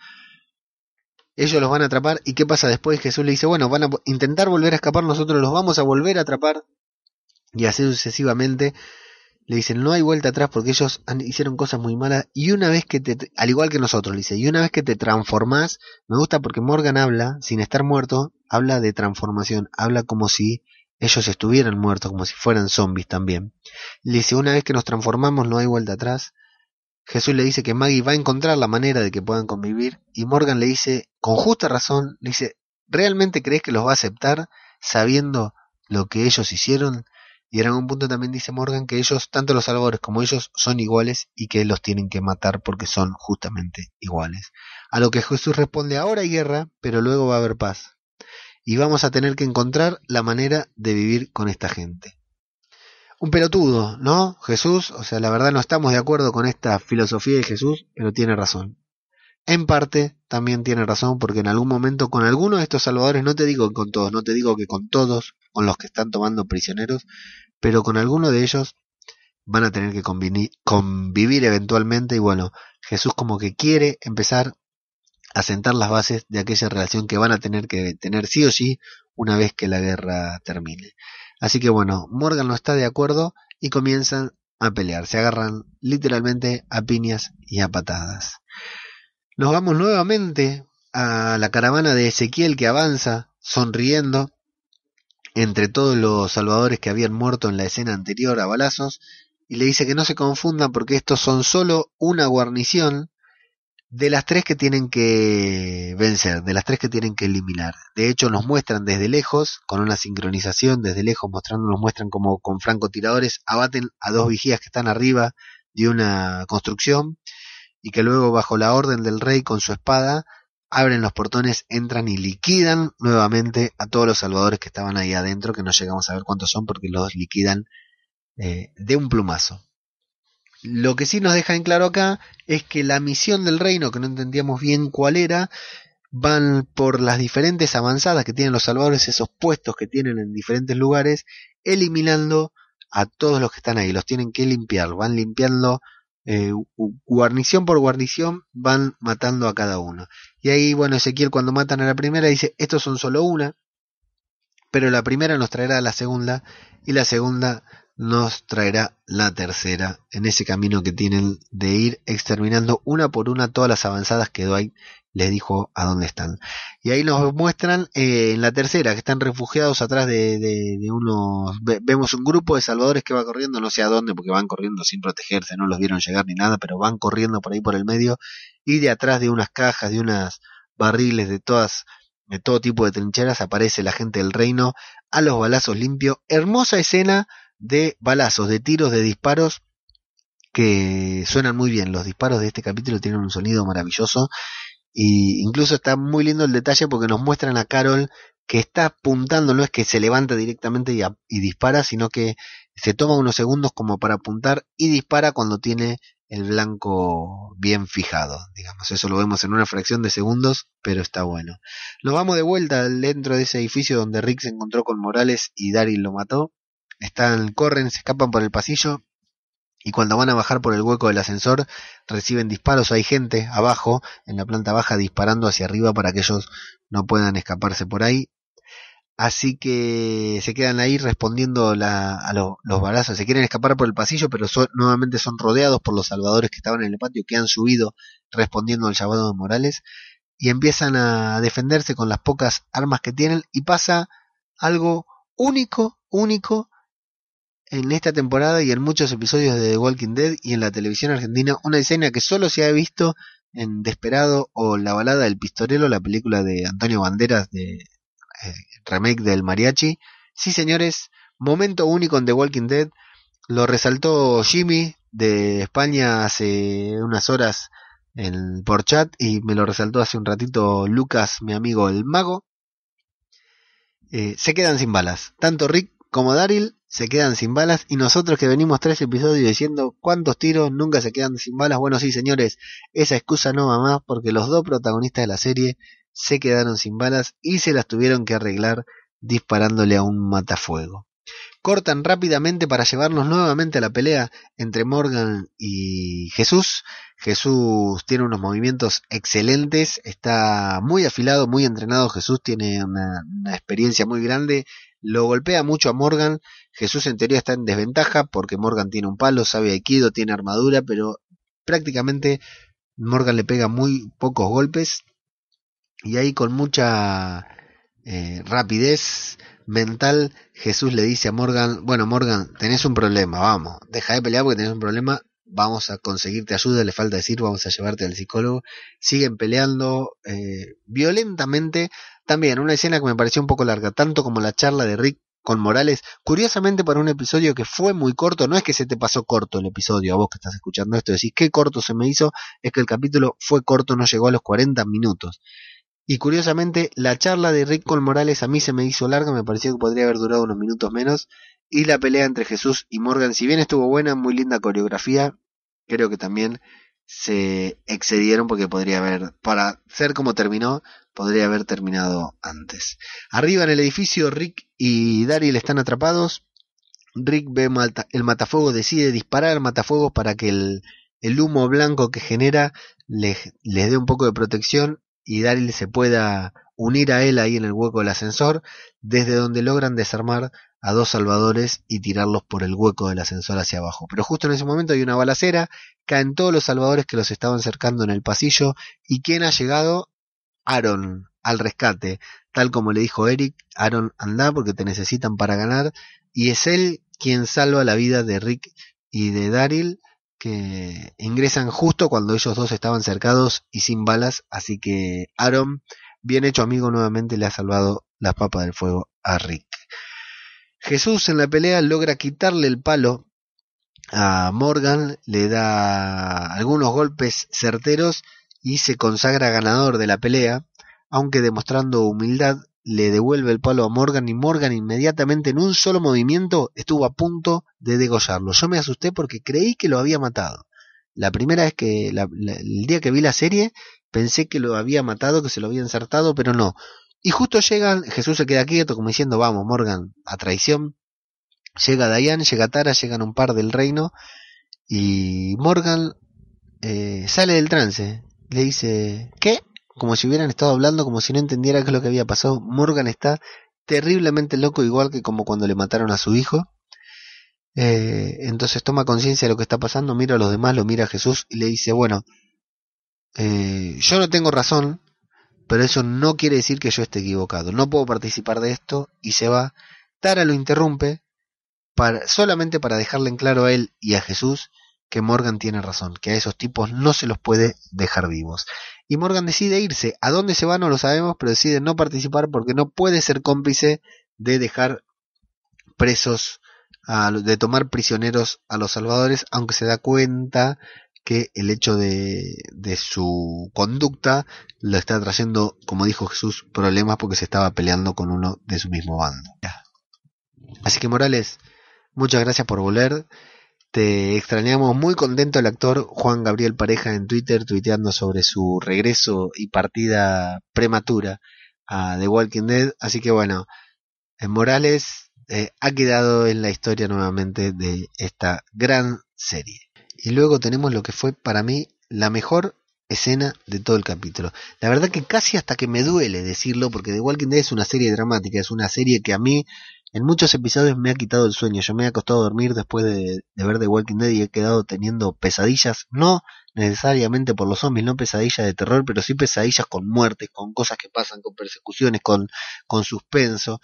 ellos los van a atrapar y qué pasa después Jesús le dice bueno van a intentar volver a escapar nosotros los vamos a volver a atrapar y así sucesivamente le dicen no hay vuelta atrás porque ellos hicieron cosas muy malas y una vez que te al igual que nosotros le dice y una vez que te transformás me gusta porque Morgan habla sin estar muerto habla de transformación habla como si ellos estuvieran muertos como si fueran zombies también le dice una vez que nos transformamos no hay vuelta atrás Jesús le dice que Maggie va a encontrar la manera de que puedan convivir y Morgan le dice, con justa razón, le dice, ¿realmente crees que los va a aceptar sabiendo lo que ellos hicieron? Y en algún punto también dice Morgan que ellos, tanto los salvadores como ellos, son iguales y que los tienen que matar porque son justamente iguales. A lo que Jesús responde, ahora hay guerra, pero luego va a haber paz. Y vamos a tener que encontrar la manera de vivir con esta gente un pelotudo, ¿no? Jesús, o sea, la verdad no estamos de acuerdo con esta filosofía de Jesús, pero tiene razón. En parte también tiene razón porque en algún momento con algunos de estos salvadores, no te digo con todos, no te digo que con todos, con los que están tomando prisioneros, pero con algunos de ellos van a tener que convivir eventualmente y bueno, Jesús como que quiere empezar a sentar las bases de aquella relación que van a tener que tener sí o sí una vez que la guerra termine. Así que bueno, Morgan no está de acuerdo y comienzan a pelear. Se agarran literalmente a piñas y a patadas. Nos vamos nuevamente a la caravana de Ezequiel que avanza sonriendo entre todos los salvadores que habían muerto en la escena anterior a balazos y le dice que no se confundan porque estos son solo una guarnición de las tres que tienen que vencer, de las tres que tienen que eliminar. De hecho, nos muestran desde lejos, con una sincronización desde lejos, mostrando, nos muestran como con francotiradores abaten a dos vigías que están arriba de una construcción y que luego bajo la orden del rey con su espada abren los portones, entran y liquidan nuevamente a todos los salvadores que estaban ahí adentro, que no llegamos a ver cuántos son porque los liquidan eh, de un plumazo. Lo que sí nos deja en claro acá es que la misión del reino, que no entendíamos bien cuál era, van por las diferentes avanzadas que tienen los salvadores, esos puestos que tienen en diferentes lugares, eliminando a todos los que están ahí. Los tienen que limpiar, van limpiando eh, guarnición por guarnición, van matando a cada uno. Y ahí, bueno, Ezequiel cuando matan a la primera dice, estos son solo una, pero la primera nos traerá la segunda y la segunda nos traerá la tercera en ese camino que tienen de ir exterminando una por una todas las avanzadas que Dwight les dijo a dónde están. Y ahí nos muestran eh, en la tercera que están refugiados atrás de, de, unos... vemos un grupo de salvadores que va corriendo, no sé a dónde, porque van corriendo sin protegerse, no los vieron llegar ni nada, pero van corriendo por ahí por el medio y de atrás de unas cajas, de unas barriles, de todas de todo tipo de trincheras aparece la gente del reino a los balazos limpios. Hermosa escena de balazos, de tiros, de disparos que suenan muy bien. Los disparos de este capítulo tienen un sonido maravilloso y incluso está muy lindo el detalle porque nos muestran a Carol que está apuntando, no es que se levanta directamente y, dispara, sino que se toma unos segundos como para apuntar y dispara cuando tiene el blanco bien fijado, digamos. Eso lo vemos en una fracción de segundos, pero está bueno. Nos vamos de vuelta dentro de ese edificio donde Rick se encontró con Morales y Daryl lo mató. Están, corren, se escapan por el pasillo y cuando van a bajar por el hueco del ascensor reciben disparos. Hay gente abajo, en la planta baja, disparando hacia arriba para que ellos no puedan escaparse por ahí. Así que se quedan ahí respondiendo a los balazos. Se quieren escapar por el pasillo, pero nuevamente son rodeados por los salvadores que estaban en el patio, que han subido respondiendo al llamado de Morales. Y empiezan a defenderse con las pocas armas que tienen. Y pasa algo único, único en esta temporada y en muchos episodios de The Walking Dead y en la televisión argentina una escena que solo se ha visto en Desperado o La balada del pistolero, la película de Antonio Banderas de eh, remake del mariachi. Sí, señores, momento único en The Walking Dead. Lo resaltó Jimmy de España hace unas horas en, por chat y me lo resaltó hace un ratito Lucas, mi amigo el mago. Eh, se quedan sin balas. Tanto Rick como Daryl se quedan sin balas y nosotros que venimos tres episodios diciendo cuántos tiros nunca se quedan sin balas. Bueno, sí, señores, esa excusa no va más porque los dos protagonistas de la serie se quedaron sin balas y se las tuvieron que arreglar disparándole a un matafuego. Cortan rápidamente para llevarnos nuevamente a la pelea entre Morgan y Jesús. Jesús tiene unos movimientos excelentes, está muy afilado, muy entrenado. Jesús tiene una, experiencia muy grande, lo golpea mucho a Morgan. Jesús en teoría está en desventaja porque Morgan tiene un palo, sabe aikido, tiene armadura, pero prácticamente Morgan le pega muy pocos golpes y ahí con mucha eh, rapidez mental Jesús le dice a Morgan, bueno Morgan, tenés un problema, vamos, deja de pelear porque tenés un problema, vamos a conseguirte ayuda, le falta decir, vamos a llevarte al psicólogo, siguen peleando eh, violentamente, también una escena que me pareció un poco larga, tanto como la charla de Rick con Morales, curiosamente para un episodio que fue muy corto, no es que se te pasó corto el episodio, a vos que estás escuchando esto, decís qué corto se me hizo, es que el capítulo fue corto, no llegó a los 40 minutos. Y curiosamente, la charla de Rick con Morales a mí se me hizo larga, me pareció que podría haber durado unos minutos menos. Y la pelea entre Jesús y Morgan, si bien estuvo buena, muy linda coreografía, creo que también se excedieron porque podría haber, para ser como terminó, podría haber terminado antes. Arriba en el edificio, Rick y Daryl están atrapados. Rick ve el matafuego, decide disparar al matafuego para que el, el humo blanco que genera les, les dé un poco de protección y Daryl se pueda unir a él ahí en el hueco del ascensor, desde donde logran desarmar a dos salvadores y tirarlos por el hueco del ascensor hacia abajo. Pero justo en ese momento hay una balacera, caen todos los salvadores que los estaban cercando en el pasillo y ¿quién ha llegado? Aaron al rescate, tal como le dijo Eric, Aaron anda porque te necesitan para ganar y es él quien salva la vida de Rick y de Daryl que ingresan justo cuando ellos dos estaban cercados y sin balas, así que Aaron, bien hecho amigo, nuevamente le ha salvado las papas del fuego a Rick. Jesús en la pelea logra quitarle el palo a Morgan, le da algunos golpes certeros y se consagra ganador de la pelea, aunque demostrando humildad le devuelve el palo a Morgan y Morgan inmediatamente en un solo movimiento estuvo a punto de degollarlo. Yo me asusté porque creí que lo había matado. La primera vez que, el día que vi la serie, pensé que lo había matado, que se lo había insertado, pero no. Y justo llegan, Jesús se queda quieto como diciendo, vamos, Morgan, a traición. Llega Diane, llega Tara, llegan un par del reino y Morgan eh, sale del trance. Le dice, ¿qué? como si hubieran estado hablando, como si no entendiera qué es lo que había pasado. Morgan está terriblemente loco, igual que como cuando le mataron a su hijo. Eh, entonces toma conciencia de lo que está pasando, mira a los demás, lo mira a Jesús y le dice, bueno, eh, yo no tengo razón, pero eso no quiere decir que yo esté equivocado. No puedo participar de esto y se va. Tara lo interrumpe solamente para dejarle en claro a él y a Jesús que Morgan tiene razón, que a esos tipos no se los puede dejar vivos y Morgan decide irse. ¿A dónde se va? No lo sabemos, pero decide no participar porque no puede ser cómplice de dejar presos, a, de tomar prisioneros a los salvadores, aunque se da cuenta que el hecho de, su conducta lo está trayendo, como dijo Jesús, problemas porque se estaba peleando con uno de su mismo bando. Así que Morales, muchas gracias por volver. Te extrañamos muy contento el actor Juan Gabriel Pareja en Twitter tuiteando sobre su regreso y partida prematura a The Walking Dead. Así que bueno, en Morales eh, ha quedado en la historia nuevamente de esta gran serie. Y luego tenemos lo que fue para mí la mejor escena de todo el capítulo. La verdad que casi hasta que me duele decirlo, porque The Walking Dead es una serie dramática, es una serie que a mí en muchos episodios me ha quitado el sueño. Yo me he acostado a dormir después de, ver The Walking Dead y he quedado teniendo pesadillas, no necesariamente por los zombies, no pesadillas de terror, pero sí pesadillas con muertes, con cosas que pasan, con persecuciones, con, con suspenso.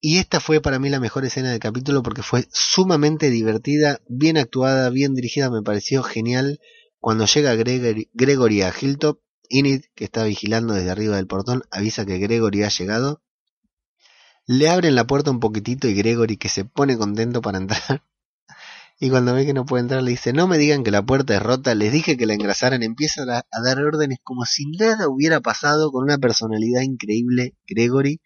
Y esta fue para mí la mejor escena del capítulo porque fue sumamente divertida, bien actuada, bien dirigida, me pareció genial. Cuando llega Gregory, Gregory a Hilltop, Inid, que está vigilando desde arriba del portón, avisa que Gregory ha llegado le abren la puerta un poquitito y Gregory, que se pone contento para entrar, [LAUGHS] y cuando ve que no puede entrar le dice, no me digan que la puerta es rota, les dije que la engrasaran, empieza a, dar órdenes como si nada hubiera pasado con una personalidad increíble, Gregory,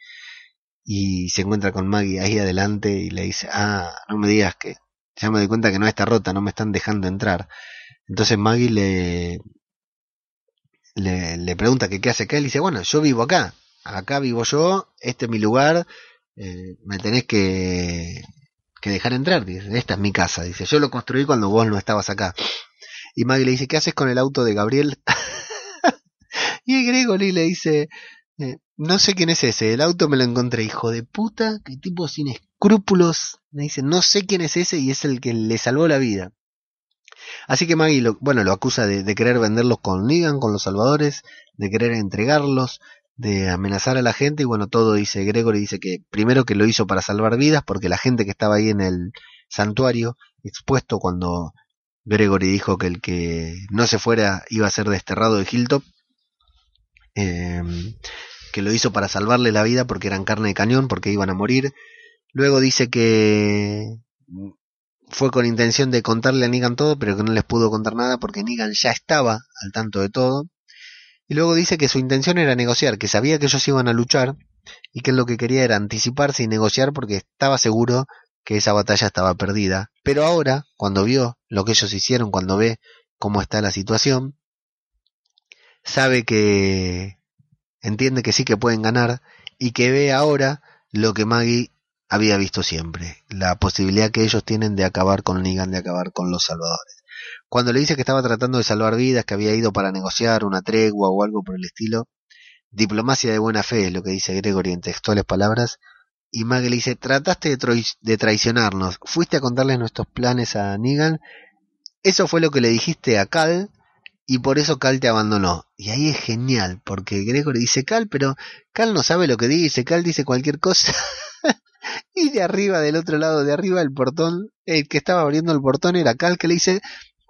y se encuentra con Maggie ahí adelante y le dice, ah, no me digas que ya me doy cuenta que no está rota, no me están dejando entrar. Entonces Maggie le, le, le pregunta que qué hace acá, y le dice, bueno, yo vivo acá, acá vivo yo, este es mi lugar, eh, me tenés que, que dejar entrar, dice, esta es mi casa, dice, yo lo construí cuando vos no estabas acá. Y Maggie le dice, ¿qué haces con el auto de Gabriel? [LAUGHS] y Gregory le dice, eh, no sé quién es ese, el auto me lo encontré, hijo de puta, qué tipo sin escrúpulos. Me dice, no sé quién es ese y es el que le salvó la vida. Así que Maggie lo, bueno, lo acusa de, querer venderlos con Negan, con los salvadores, de querer entregarlos, de amenazar a la gente y bueno, todo dice Gregory dice que primero que lo hizo para salvar vidas porque la gente que estaba ahí en el santuario expuesto cuando Gregory dijo que el que no se fuera iba a ser desterrado de Hilltop em, que lo hizo para salvarle la vida porque eran carne de cañón porque iban a morir luego dice que fue con intención de contarle a Negan todo pero que no les pudo contar nada porque Negan ya estaba al tanto de todo y luego dice que su intención era negociar, que sabía que ellos iban a luchar y que lo que quería era anticiparse y negociar porque estaba seguro que esa batalla estaba perdida. Pero ahora, cuando vio lo que ellos hicieron, cuando ve cómo está la situación, sabe que entiende que sí que pueden ganar y que ve ahora lo que Maggie había visto siempre, la posibilidad que ellos tienen de acabar con Negan, de acabar con los salvadores. Cuando le dice que estaba tratando de salvar vidas, que había ido para negociar una tregua o algo por el estilo, diplomacia de buena fe es lo que dice Gregory en textuales palabras, y Maggie le dice, trataste de, traicionarnos, fuiste a contarles nuestros planes a Negan, eso fue lo que le dijiste a Cal, y por eso Cal te abandonó. Y ahí es genial, porque Gregory dice Cal, pero Cal no sabe lo que dice, Cal dice cualquier cosa. [LAUGHS] y de arriba, del otro lado de arriba del portón, el que estaba abriendo el portón era Cal, que le dice,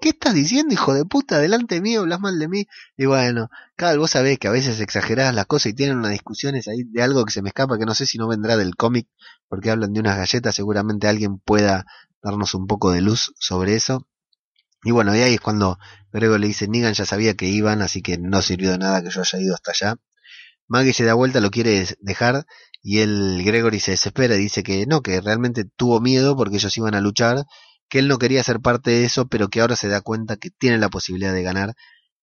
¿qué estás diciendo, hijo de puta? Delante mío hablas mal de mí. Y bueno, cada vos sabés que a veces exagerás las cosas y tienen unas discusiones ahí de algo que se me escapa, que no sé si no vendrá del cómic, porque hablan de unas galletas, seguramente alguien pueda darnos un poco de luz sobre eso. Y bueno, y ahí es cuando Grego le dice, Negan ya sabía que iban, así que no sirvió de nada que yo haya ido hasta allá. Maggie se da vuelta, lo quiere dejar, y el Gregory se desespera y dice que no, que realmente tuvo miedo porque ellos iban a luchar, que él no quería ser parte de eso, pero que ahora se da cuenta que tiene la posibilidad de ganar.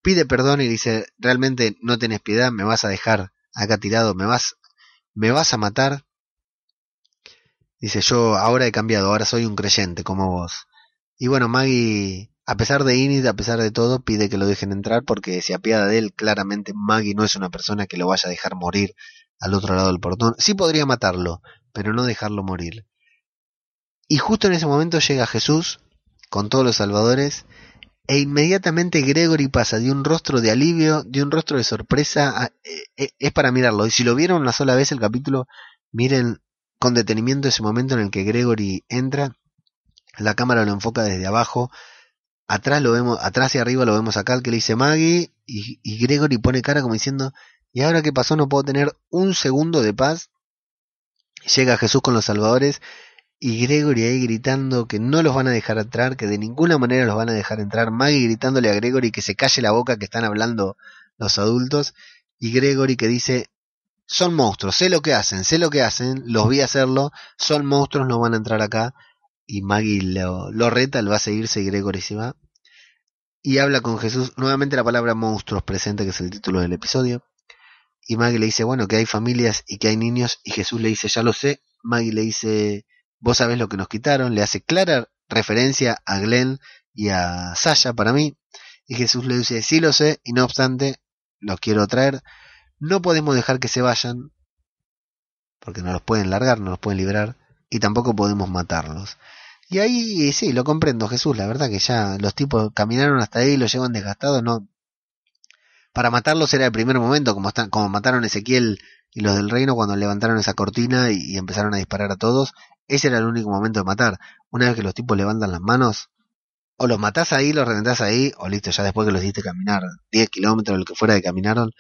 Pide perdón y dice, realmente no tenés piedad, me vas a dejar acá tirado, me vas, me vas a matar. Dice, yo ahora he cambiado, ahora soy un creyente como vos. Y bueno, Maggie a pesar de Inid, a pesar de todo, pide que lo dejen entrar porque se apiada de él. Claramente Maggie no es una persona que lo vaya a dejar morir al otro lado del portón. Sí podría matarlo, pero no dejarlo morir. Y justo en ese momento llega Jesús con todos los salvadores e inmediatamente Gregory pasa de un rostro de alivio, de un rostro de sorpresa, eh, eh, es para mirarlo. Y si lo vieron una sola vez el capítulo, miren con detenimiento ese momento en el que Gregory entra, la cámara lo enfoca desde abajo, atrás lo vemos, atrás y arriba lo vemos acá el que le dice Maggie y, y, Gregory pone cara como diciendo, ¿y ahora qué pasó? No puedo tener un segundo de paz. Llega Jesús con los salvadores y Gregory ahí gritando que no los van a dejar entrar, que de ninguna manera los van a dejar entrar. Maggie gritándole a Gregory que se calle la boca que están hablando los adultos y Gregory que dice, son monstruos, sé lo que hacen, sé lo que hacen, los vi hacerlo, son monstruos, no van a entrar acá y Maggie lo, lo reta, él va a seguirse y Gregory se va. Y habla con Jesús, nuevamente la palabra monstruos presente, que es el título del episodio. Y Maggie le dice, bueno, que hay familias y que hay niños. Y Jesús le dice, ya lo sé. Maggie le dice, vos sabés lo que nos quitaron. Le hace clara referencia a Glenn y a Sasha para mí. Y Jesús le dice, sí lo sé, y no obstante, los quiero traer. No podemos dejar que se vayan, porque no los pueden largar, no los pueden liberar, y tampoco podemos matarlos. Y ahí sí, lo comprendo, Jesús, la verdad que ya los tipos caminaron hasta ahí, los llevan desgastados, no. Para matarlos era el primer momento, como, están, como mataron a Ezequiel y los del reino cuando levantaron esa cortina y, empezaron a disparar a todos. Ese era el único momento de matar. Una vez que los tipos levantan las manos, o los matás ahí, los reventás ahí, o listo, ya después que los diste caminar 10 kilómetros, lo que fuera que caminaron,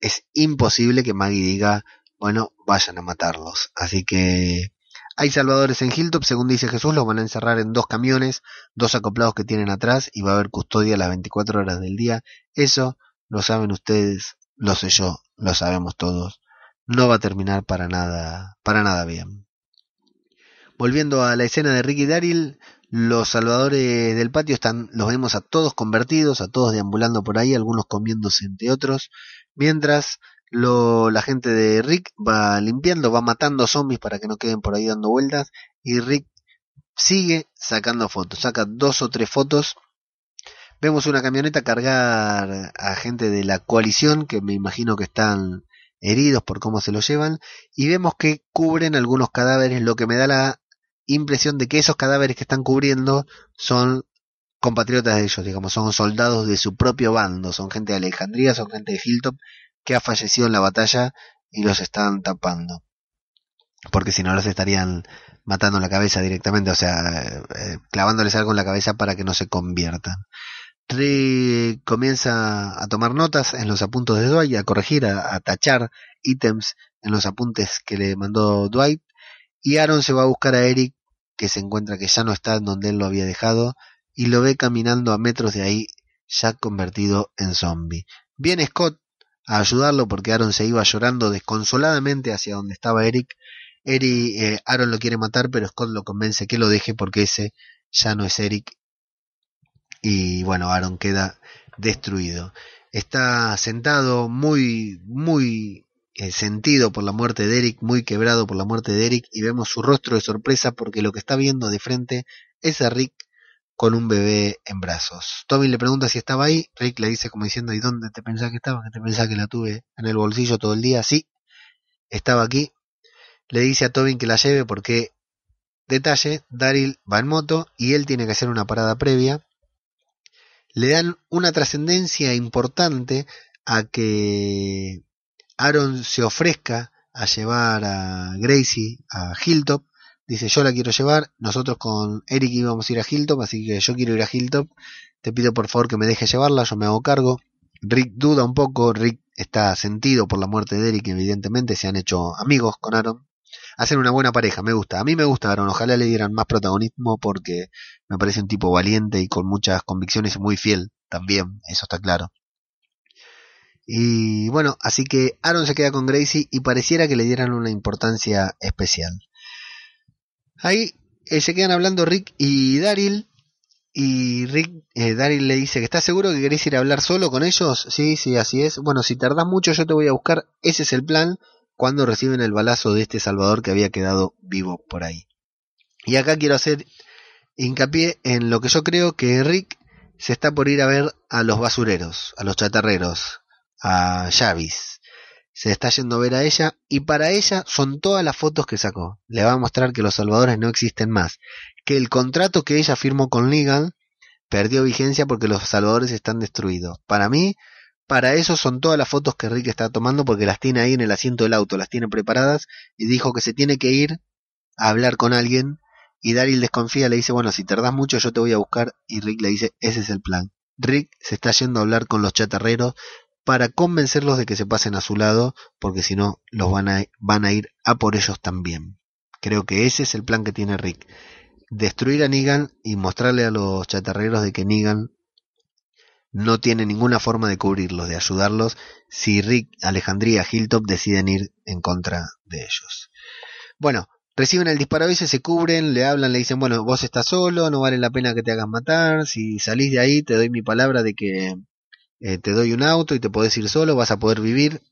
es imposible que Maggie diga, bueno, vayan a matarlos. Así que hay salvadores en Hilltop, según dice Jesús, los van a encerrar en dos camiones, dos acoplados que tienen atrás y va a haber custodia las 24 horas del día. Eso lo saben ustedes, lo sé yo, lo sabemos todos. No va a terminar para nada, para nada bien. Volviendo a la escena de Ricky Daryl, los salvadores del patio están, los vemos a todos convertidos, a todos deambulando por ahí, algunos comiéndose entre otros, mientras lo, la gente de Rick va limpiando, va matando zombies para que no queden por ahí dando vueltas. Y Rick sigue sacando fotos, saca dos o tres fotos. Vemos una camioneta cargar a gente de la coalición que me imagino que están heridos por cómo se lo llevan. Y vemos que cubren algunos cadáveres, lo que me da la impresión de que esos cadáveres que están cubriendo son compatriotas de ellos, digamos, son soldados de su propio bando, son gente de Alejandría, son gente de Hilltop que ha fallecido en la batalla y los están tapando. Porque si no los estarían matando la cabeza directamente, o sea, eh, clavándoles algo en la cabeza para que no se conviertan. Rick comienza a tomar notas en los apuntes de Dwight, a corregir, a, tachar ítems en los apuntes que le mandó Dwight. Y Aaron se va a buscar a Eric, que se encuentra que ya no está donde él lo había dejado, y lo ve caminando a metros de ahí, ya convertido en zombie. Viene Scott, a ayudarlo porque Aaron se iba llorando desconsoladamente hacia donde estaba Eric. Eric eh, Aaron lo quiere matar, pero Scott lo convence que lo deje porque ese ya no es Eric. Y bueno, Aaron queda destruido. Está sentado muy, muy eh, sentido por la muerte de Eric, muy quebrado por la muerte de Eric, y vemos su rostro de sorpresa porque lo que está viendo de frente es a Rick con un bebé en brazos. Tommy le pregunta si estaba ahí, Rick le dice como diciendo, ¿y dónde te pensás que estaba? ¿Que te pensás que la tuve en el bolsillo todo el día? Sí, estaba aquí. Le dice a Tobin que la lleve porque, detalle, Daryl va en moto y él tiene que hacer una parada previa. Le dan una trascendencia importante a que Aaron se ofrezca a llevar a Gracie a Hilltop dice yo la quiero llevar, nosotros con Eric íbamos a ir a Hilltop, así que yo quiero ir a Hilltop, te pido por favor que me dejes llevarla, yo me hago cargo. Rick duda un poco, Rick está sentido por la muerte de Eric, evidentemente se han hecho amigos con Aaron. Hacen una buena pareja, me gusta. A mí me gusta Aaron, ojalá le dieran más protagonismo porque me parece un tipo valiente y con muchas convicciones y muy fiel también, eso está claro. Y bueno, así que Aaron se queda con Gracie y pareciera que le dieran una importancia especial. Ahí eh, se quedan hablando Rick y Daryl. Y Rick, eh, le dice que está seguro que querés ir a hablar solo con ellos. Sí, sí, así es. Bueno, si tardás mucho yo te voy a buscar. Ese es el plan cuando reciben el balazo de este Salvador que había quedado vivo por ahí. Y acá quiero hacer hincapié en lo que yo creo que Rick se está por ir a ver a los basureros, a los chatarreros, a Javis. Se está yendo a ver a ella y para ella son todas las fotos que sacó. Le va a mostrar que los salvadores no existen más. Que el contrato que ella firmó con Legal perdió vigencia porque los salvadores están destruidos. Para mí, para eso son todas las fotos que Rick está tomando porque las tiene ahí en el asiento del auto, las tiene preparadas y dijo que se tiene que ir a hablar con alguien y Daryl desconfía, le dice, bueno, si tardás mucho yo te voy a buscar y Rick le dice, ese es el plan. Rick se está yendo a hablar con los chatarreros para convencerlos de que se pasen a su lado, porque si no, los van a, van a ir a por ellos también. Creo que ese es el plan que tiene Rick. Destruir a Negan y mostrarle a los chatarreros de que Negan no tiene ninguna forma de cubrirlos, de ayudarlos, si Rick, Alejandría, Hilltop deciden ir en contra de ellos. Bueno, reciben el disparo y se cubren, le hablan, le dicen, bueno, vos estás solo, no vale la pena que te hagas matar, si salís de ahí te doy mi palabra de que eh, te doy un auto y te podés ir solo, vas a poder vivir.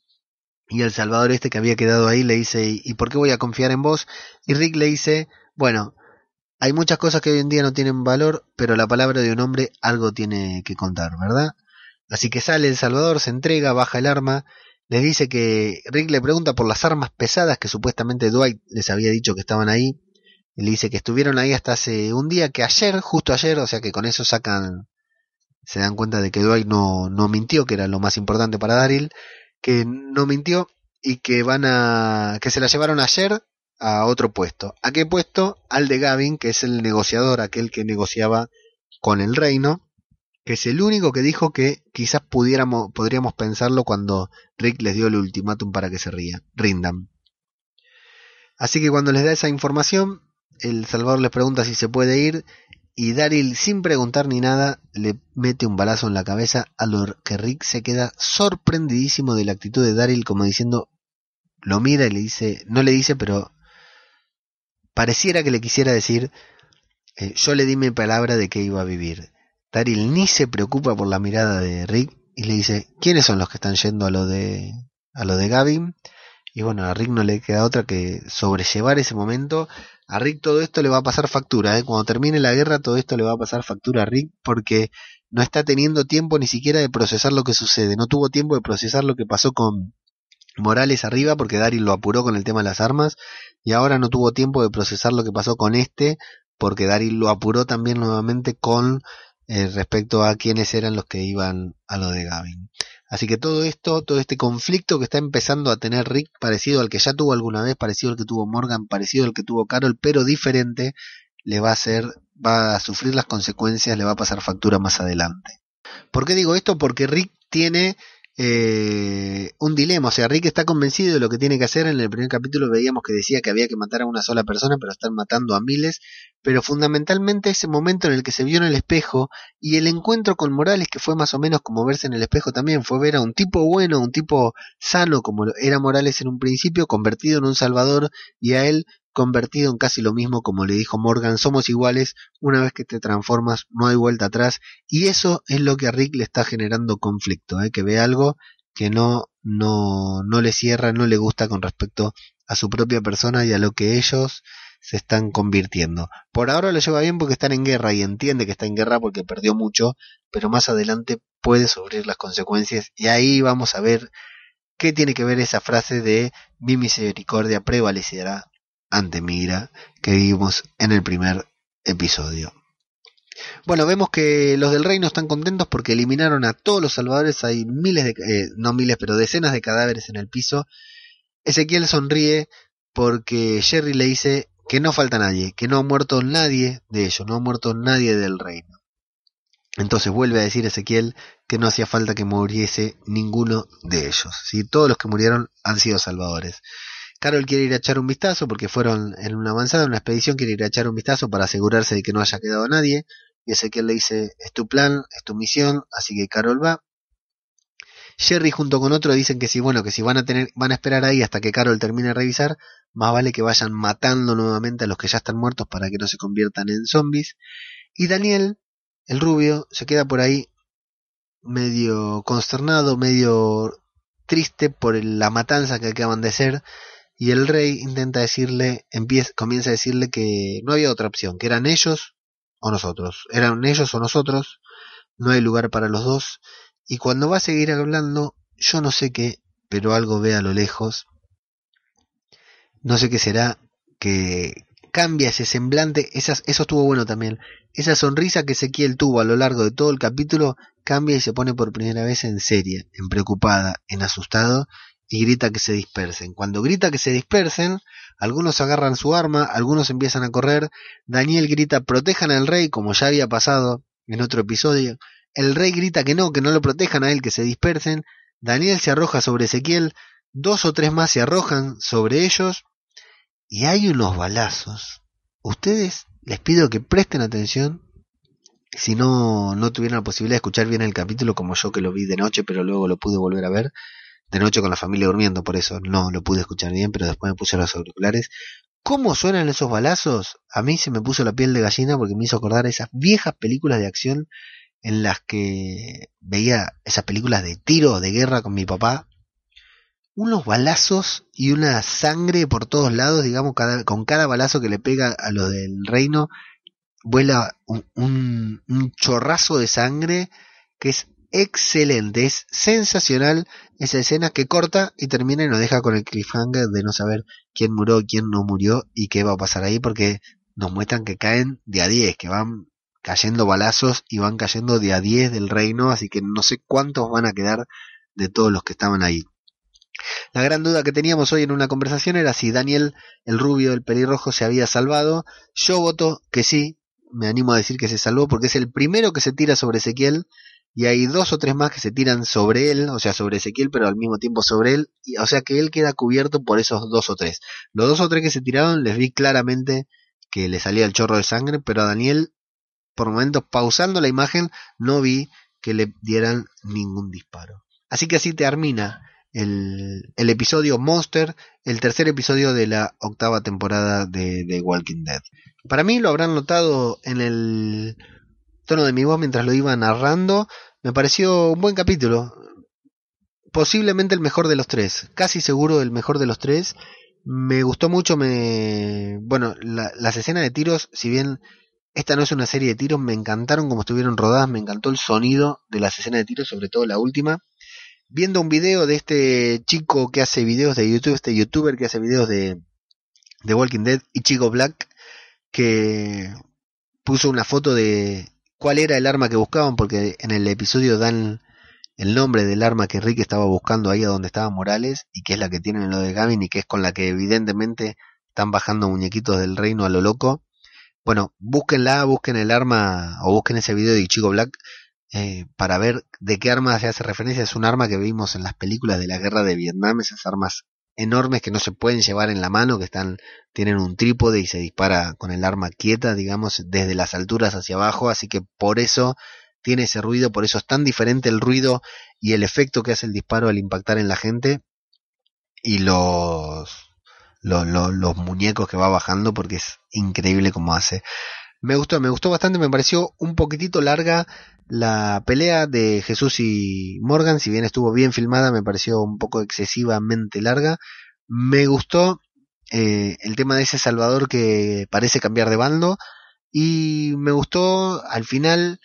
Y el Salvador este que había quedado ahí le dice, ¿y por qué voy a confiar en vos? Y Rick le dice, bueno, hay muchas cosas que hoy en día no tienen valor, pero la palabra de un hombre algo tiene que contar, ¿verdad? Así que sale el Salvador, se entrega, baja el arma, les dice que Rick le pregunta por las armas pesadas que supuestamente Dwight les había dicho que estaban ahí. Y le dice que estuvieron ahí hasta hace un día, que ayer, justo ayer, o sea que con eso sacan se dan cuenta de que Dwight no, no mintió, que era lo más importante para Daryl, que no mintió y que van a que se la llevaron ayer a otro puesto. ¿A qué puesto? Al de Gavin, que es el negociador, aquel que negociaba con el reino, que es el único que dijo que quizás pudiéramos, podríamos pensarlo cuando Rick les dio el ultimátum para que se ría, rindan. Así que cuando les da esa información, el Salvador les pregunta si se puede ir y Daryl, sin preguntar ni nada, le mete un balazo en la cabeza, a lo que Rick se queda sorprendidísimo de la actitud de Daryl, como diciendo, lo mira y le dice, no le dice, pero pareciera que le quisiera decir, eh, yo le di mi palabra de que iba a vivir. Daryl ni se preocupa por la mirada de Rick y le dice, ¿quiénes son los que están yendo a lo de, a lo de Gavin? Y bueno, a Rick no le queda otra que sobrellevar ese momento a Rick todo esto le va a pasar factura, ¿eh? cuando termine la guerra todo esto le va a pasar factura a Rick porque no está teniendo tiempo ni siquiera de procesar lo que sucede, no tuvo tiempo de procesar lo que pasó con Morales arriba porque Daryl lo apuró con el tema de las armas y ahora no tuvo tiempo de procesar lo que pasó con este porque Daryl lo apuró también nuevamente con eh, respecto a quiénes eran los que iban a lo de Gavin. Así que todo esto, todo este conflicto que está empezando a tener Rick, parecido al que ya tuvo alguna vez, parecido al que tuvo Morgan, parecido al que tuvo Carol, pero diferente, le va a hacer, va a sufrir las consecuencias, le va a pasar factura más adelante. ¿Por qué digo esto? Porque Rick tiene eh, un dilema. O sea, Rick está convencido de lo que tiene que hacer. En el primer capítulo veíamos que decía que había que matar a una sola persona, pero están matando a miles. Pero fundamentalmente ese momento en el que se vio en el espejo y el encuentro con Morales, que fue más o menos como verse en el espejo también, fue ver a un tipo bueno, un tipo sano, como era Morales en un principio, convertido en un salvador, y a él convertido en casi lo mismo como le dijo Morgan, somos iguales, una vez que te transformas no hay vuelta atrás y eso es lo que a Rick le está generando conflicto, ¿eh? que ve algo que no, no, no le cierra, no le gusta con respecto a su propia persona y a lo que ellos se están convirtiendo. Por ahora lo lleva bien porque están en guerra y entiende que está en guerra porque perdió mucho, pero más adelante puede sufrir las consecuencias y ahí vamos a ver qué tiene que ver esa frase de mi misericordia prevalecerá ante Mira que vimos en el primer episodio. Bueno, vemos que los del reino están contentos porque eliminaron a todos los salvadores. Hay miles de, eh, no miles, pero decenas de cadáveres en el piso. Ezequiel sonríe porque Jerry le dice que no falta nadie, que no ha muerto nadie de ellos, no ha muerto nadie del reino. Entonces vuelve a decir Ezequiel que no hacía falta que muriese ninguno de ellos. ¿sí? Todos los que murieron han sido salvadores. Carol quiere ir a echar un vistazo porque fueron en una avanzada, en una expedición, quiere ir a echar un vistazo para asegurarse de que no haya quedado nadie. Y Ezequiel le dice, es tu plan, es tu misión, así que Carol va. Jerry junto con otro dicen que si bueno, que si van a tener, van a esperar ahí hasta que Carol termine de revisar, más vale que vayan matando nuevamente a los que ya están muertos para que no se conviertan en zombies. Y Daniel, el rubio, se queda por ahí medio consternado, medio triste por la matanza que acaban de hacer. Y el rey intenta decirle, comienza a decirle que no había otra opción, que eran ellos o nosotros. Eran ellos o nosotros, no hay lugar para los dos. Y cuando va a seguir hablando, yo no sé qué, pero algo ve a lo lejos. No sé qué será, que cambia ese semblante, esas, eso estuvo bueno también. Esa sonrisa que Ezequiel tuvo a lo largo de todo el capítulo cambia y se pone por primera vez en seria, en preocupada, en asustado y grita que se dispersen. Cuando grita que se dispersen, algunos agarran su arma, algunos empiezan a correr. Daniel grita protejan al rey, como ya había pasado en otro episodio. El rey grita que no, que no lo protejan a él, que se dispersen. Daniel se arroja sobre Ezequiel, dos o tres más se arrojan sobre ellos y hay unos balazos. Ustedes les pido que presten atención. Si no, no tuvieron la posibilidad de escuchar bien el capítulo como yo que lo vi de noche, pero luego lo pude volver a ver de noche con la familia durmiendo, por eso no lo pude escuchar bien, pero después me puse los auriculares. ¿Cómo suenan esos balazos? A mí se me puso la piel de gallina porque me hizo acordar esas viejas películas de acción en las que veía esas películas de tiro, de guerra con mi papá, unos balazos y una sangre por todos lados, digamos, con cada balazo que le pega a los del reino, vuela un, un chorrazo de sangre que es excelente, es sensacional esa escena que corta y termina y nos deja con el cliffhanger de no saber quién murió, quién no murió y qué va a pasar ahí porque nos muestran que caen de a 10, que van cayendo balazos y van cayendo de a 10 del reino, así que no sé cuántos van a quedar de todos los que estaban ahí. La gran duda que teníamos hoy en una conversación era si Daniel, el rubio, el pelirrojo, se había salvado. Yo voto que sí, me animo a decir que se salvó porque es el primero que se tira sobre Ezequiel y hay dos o tres más que se tiran sobre él, o sea, sobre Ezequiel, pero al mismo tiempo sobre él, o sea que él queda cubierto por esos dos o tres. Los dos o tres que se tiraron les vi claramente que le salía el chorro de sangre, pero a Daniel por momentos pausando la imagen no vi que le dieran ningún disparo. Así que así termina el, el episodio Monster, el tercer episodio de la octava temporada de, The Walking Dead. Para mí lo habrán notado en el tono de mi voz mientras lo iba narrando. Me pareció un buen capítulo. Posiblemente el mejor de los tres. Casi seguro el mejor de los tres. Me gustó mucho, me... Bueno, las escenas de tiros, si bien esta no es una serie de tiros, me encantaron como estuvieron rodadas, me encantó el sonido de las escenas de tiros, sobre todo la última. Viendo un video de este chico que hace videos de YouTube, este youtuber que hace videos de, de Walking Dead, y Chico Black, que puso una foto de cuál era el arma que buscaban, porque en el episodio dan el nombre del arma que Rick estaba buscando ahí a donde estaba Morales, y que es la que tienen en lo de Gavin, y que es con la que evidentemente están bajando muñequitos del reino a lo loco. Bueno, búsquenla, busquen el arma o busquen ese video de Chico Black eh, para ver de qué arma se hace referencia. Es un arma que vimos en las películas de la guerra de Vietnam, esas armas enormes que no se pueden llevar en la mano, que están tienen un trípode y se dispara con el arma quieta, digamos, desde las alturas hacia abajo, así que por eso tiene ese ruido, por eso es tan diferente el ruido y el efecto que hace el disparo al impactar en la gente y los los muñecos que va bajando porque es increíble como hace. Me gustó, me gustó bastante, me pareció un poquitito larga la pelea de Jesús y Morgan, si bien estuvo bien filmada, me pareció un poco excesivamente larga. Me gustó eh, el tema de ese Salvador que parece cambiar de bando y me gustó al final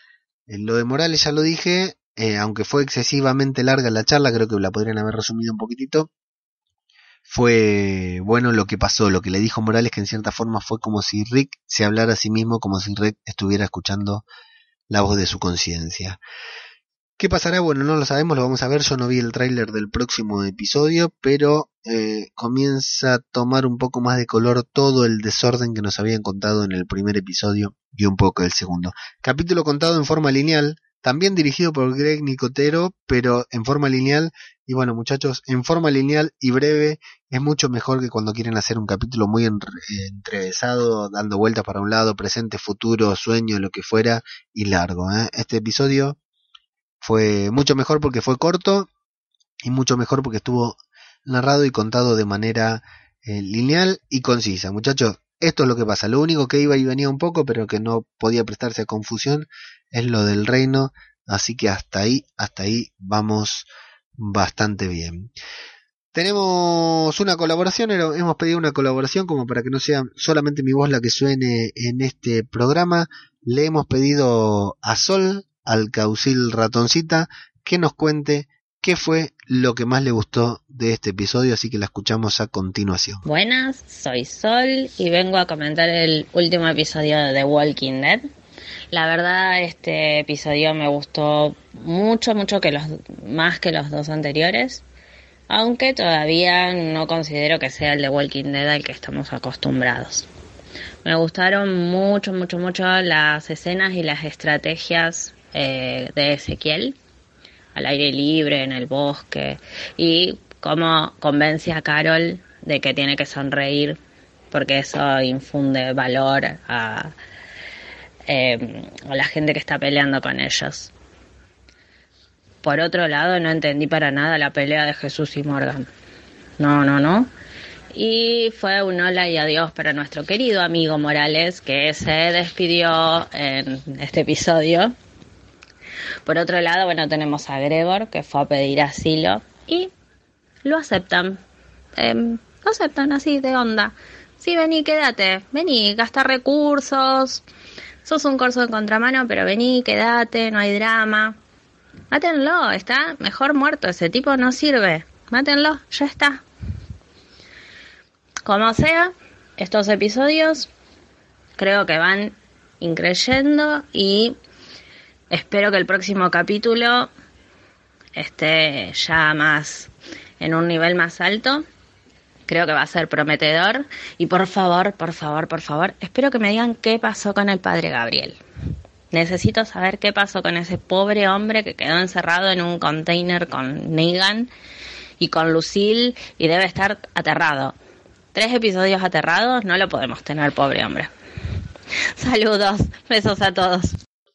eh, lo de Morales, ya lo dije, eh, aunque fue excesivamente larga la charla, creo que la podrían haber resumido un poquitito fue bueno lo que pasó, lo que le dijo Morales, que en cierta forma fue como si Rick se hablara a sí mismo, como si Rick estuviera escuchando la voz de su conciencia. ¿Qué pasará? Bueno, no lo sabemos, lo vamos a ver. Yo no vi el tráiler del próximo episodio, pero eh, comienza a tomar un poco más de color todo el desorden que nos habían contado en el primer episodio y un poco el segundo. Capítulo contado en forma lineal, también dirigido por Greg Nicotero, pero en forma lineal. Y bueno, muchachos, en forma lineal y breve es mucho mejor que cuando quieren hacer un capítulo muy entrevesado, dando vueltas para un lado, presente, futuro, sueño, lo que fuera, y largo. ¿eh? Este episodio fue mucho mejor porque fue corto y mucho mejor porque estuvo narrado y contado de manera eh, lineal y concisa. Muchachos, esto es lo que pasa. Lo único que iba y venía un poco, pero que no podía prestarse a confusión, es lo del reino. Así que hasta ahí, hasta ahí vamos bastante bien. Tenemos una colaboración, hemos pedido una colaboración como para que no sea solamente mi voz la que suene en este programa. Le hemos pedido a Sol, al Caucil Ratoncita que nos cuente qué fue lo que más le gustó de este episodio, así que la escuchamos a continuación. Buenas, soy Sol y vengo a comentar el último episodio de Walking Dead. La verdad, este episodio me gustó mucho, mucho que los, más que los dos anteriores, aunque todavía no considero que sea el de Walking Dead al que estamos acostumbrados. Me gustaron mucho, mucho, mucho las escenas y las estrategias eh, de Ezequiel, al aire libre, en el bosque, y cómo convence a Carol de que tiene que sonreír, porque eso infunde valor a, eh, a la gente que está peleando con ellos. Por otro lado, no entendí para nada la pelea de Jesús y Morgan. No, no, no. Y fue un hola y adiós para nuestro querido amigo Morales, que se despidió en este episodio por otro lado, bueno, tenemos a Gregor, que fue a pedir asilo, y lo aceptan. Em, lo aceptan así de onda. Sí, vení, quédate, vení, gasta recursos. Sos un corso de contramano, pero vení, quédate, no hay drama. Mátenlo, está mejor muerto, ese tipo no sirve. Mátenlo, ya está. Como sea, estos episodios creo que van increyendo y Espero que el próximo capítulo esté ya más en un nivel más alto. Creo que va a ser prometedor. Y por favor, por favor, por favor, espero que me digan qué pasó con el padre Gabriel. Necesito saber qué pasó con ese pobre hombre que quedó encerrado en un container con Negan y con Lucille y debe estar aterrado. Tres episodios aterrados, no lo podemos tener, pobre hombre. Saludos, besos a todos.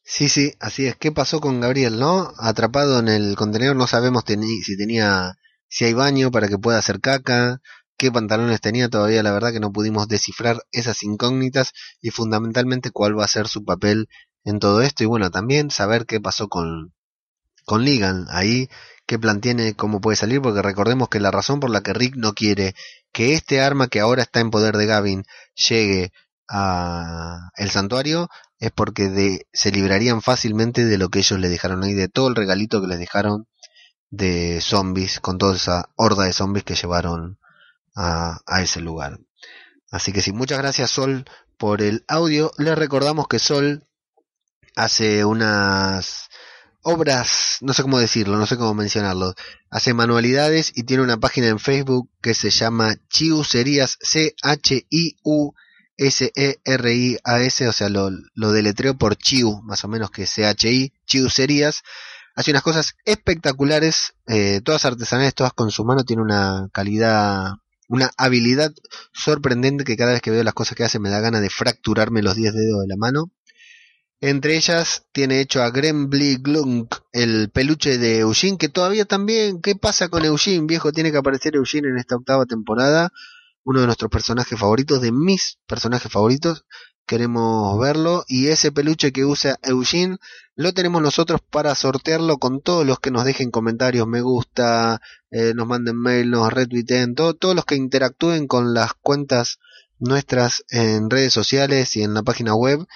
Sí, sí, así es. ¿Qué pasó con Gabriel, no? Atrapado en el contenedor, no sabemos si tenía, si hay baño para que pueda hacer caca, qué pantalones tenía, todavía la verdad que no pudimos descifrar esas incógnitas y fundamentalmente cuál va a ser su papel en todo esto. Y bueno, también saber qué pasó con, con Ligan, ahí qué plan tiene, cómo puede salir, porque recordemos que la razón por la que Rick no quiere que este arma que ahora está en poder de Gavin llegue a el santuario es porque de, se librarían fácilmente de lo que ellos le dejaron ahí, de todo el regalito que les dejaron de zombies, con toda esa horda de zombies que llevaron a, ese lugar. Así que sí, muchas gracias Sol por el audio. Les recordamos que Sol hace unas obras, no sé cómo decirlo, no sé cómo mencionarlo, hace manualidades y tiene una página en Facebook que se llama Chiu Serías, C-H-I-U S-E-R-I-A-S, o sea, lo, lo deletreo por Chiu, más o menos que C-H-I, Chiu Serías. Hace unas cosas espectaculares, eh, todas artesanales, todas con su mano, tiene una calidad, una habilidad sorprendente que cada vez que veo las cosas que hace me da ganas de fracturarme los 10 dedos de la mano. Entre ellas tiene hecho a Grembly Glunk, el peluche de Eugene, que todavía también, ¿qué pasa con Eugene? Viejo, tiene que aparecer Eugene en esta octava temporada uno de nuestros personajes favoritos, de mis personajes favoritos. Queremos verlo y ese peluche que usa Eugene lo tenemos nosotros para sortearlo con todos los que nos dejen comentarios, me gusta, eh, nos manden mail, nos retuiteen, todos los que interactúen con las cuentas nuestras en redes sociales y en la página web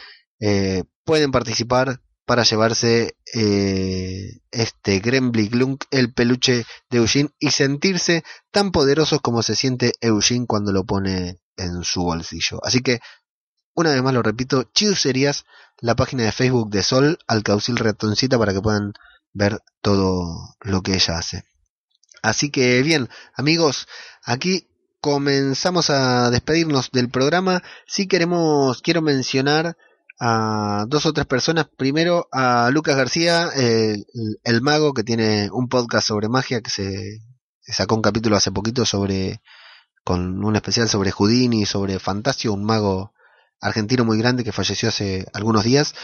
eh, pueden participar para llevarse eh, este Grembly Glunk, el peluche de Eugene, y sentirse tan poderosos como se siente Eugene cuando lo pone en su bolsillo. Así que, una vez más lo repito, serías la página de Facebook de Sol, al caucil ratoncita para que puedan ver todo lo que ella hace. Así que bien, amigos, aquí comenzamos a despedirnos del programa. Si queremos, quiero mencionar a dos o tres personas. Primero a Lucas García, el, mago que tiene un podcast sobre magia que se, sacó un capítulo hace poquito sobre con un especial sobre Houdini, sobre Fantasio, un mago argentino muy grande que falleció hace algunos días.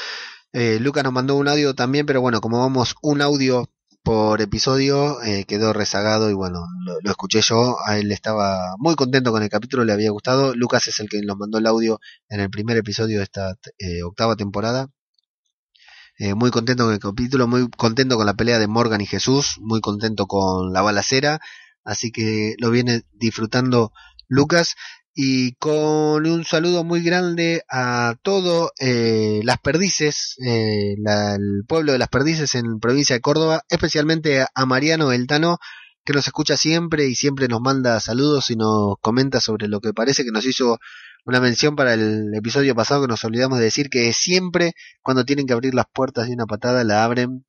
Eh, Lucas nos mandó un audio también, pero bueno, como vamos un audio por episodio, eh, quedó rezagado y bueno, lo, escuché yo, a él estaba muy contento con el capítulo, le había gustado. Lucas es el que nos mandó el audio en el primer episodio de esta eh, octava temporada. muy contento con el capítulo, muy contento con la pelea de Morgan y Jesús, muy contento con la balacera, así que lo viene disfrutando Lucas y con un saludo muy grande a todo eh, Las Perdices, eh, el pueblo de Las Perdices en provincia de Córdoba, especialmente a Mariano Eltano, que nos escucha siempre y siempre nos manda saludos y nos comenta sobre lo que parece que nos hizo una mención para el episodio pasado que nos olvidamos de decir que siempre cuando tienen que abrir las puertas de una patada la abren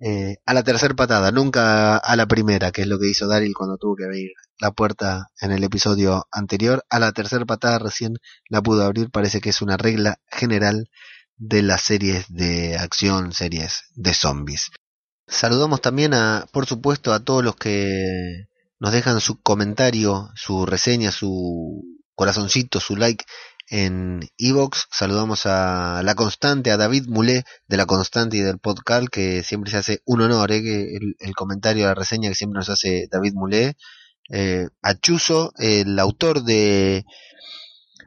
eh, a la tercera patada, nunca a la primera, que es lo que hizo Daryl cuando tuvo que abrir la puerta en el episodio anterior. A la tercera patada recién la pudo abrir, parece que es una regla general de las series de acción, series de zombies. Saludamos también a, por supuesto, a todos los que nos dejan su comentario, su reseña, su corazoncito, su like en Evox. Saludamos a La Constante, a David Mulé de La Constante y del podcast, que siempre se hace un honor, ¿eh? que el, comentario, la reseña que siempre nos hace David Mulé. Eh, a Chuzo, el autor de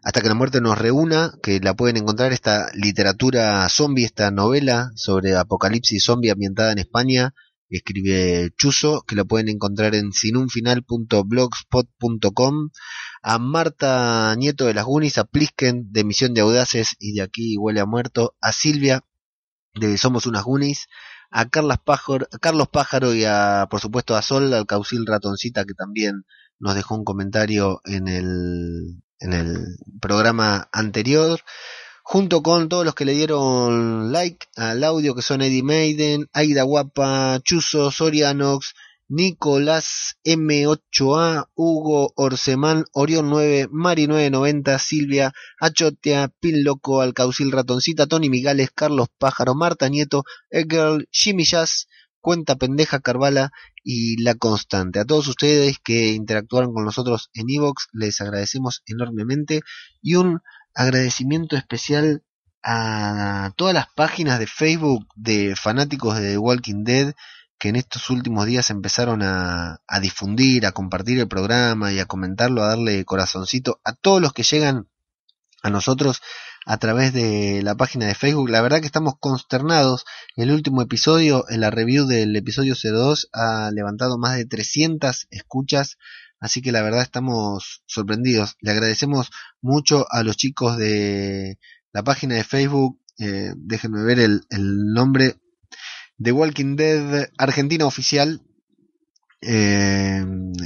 Hasta que la muerte nos reúna, que la pueden encontrar esta literatura zombie, esta novela sobre apocalipsis zombie ambientada en España, escribe Chuzo, que la pueden encontrar en sinunfinal.blogspot.com, a Marta Nieto de las Gunis, a Plisken de Misión de Audaces y de aquí huele a muerto, a Silvia de Somos unas Gunis, a Carlos Pájaro, Carlos Pájaro y a, por supuesto, a Sol, al Caucil Ratoncita, que también nos dejó un comentario en el, en el programa anterior junto con todos los que le dieron like al audio que son Eddie Maiden, Aida Guapa, Chuzo, Sorianox, Nicolás M8A, Hugo Orsemán, Orión 9, Mari 990, Silvia, Achotea, Pin Loco, Alcaucil Ratoncita, Tony Migales, Carlos Pájaro, Marta Nieto, Egirl, Jimmy Jazz, Cuenta Pendeja Carvala y La Constante. A todos ustedes que interactuaron con nosotros en Evox, les agradecemos enormemente y un agradecimiento especial a todas las páginas de Facebook de fanáticos de The Walking Dead que en estos últimos días empezaron a, difundir, a compartir el programa y a comentarlo, a darle corazoncito a todos los que llegan a nosotros a través de la página de Facebook. La verdad que estamos consternados. El último episodio, en la review del episodio 02, ha levantado más de 300 escuchas Así que la verdad estamos sorprendidos. Le agradecemos mucho a los chicos de la página de Facebook. Eh, déjenme ver el, nombre. The Walking Dead Argentina Oficial. Eh,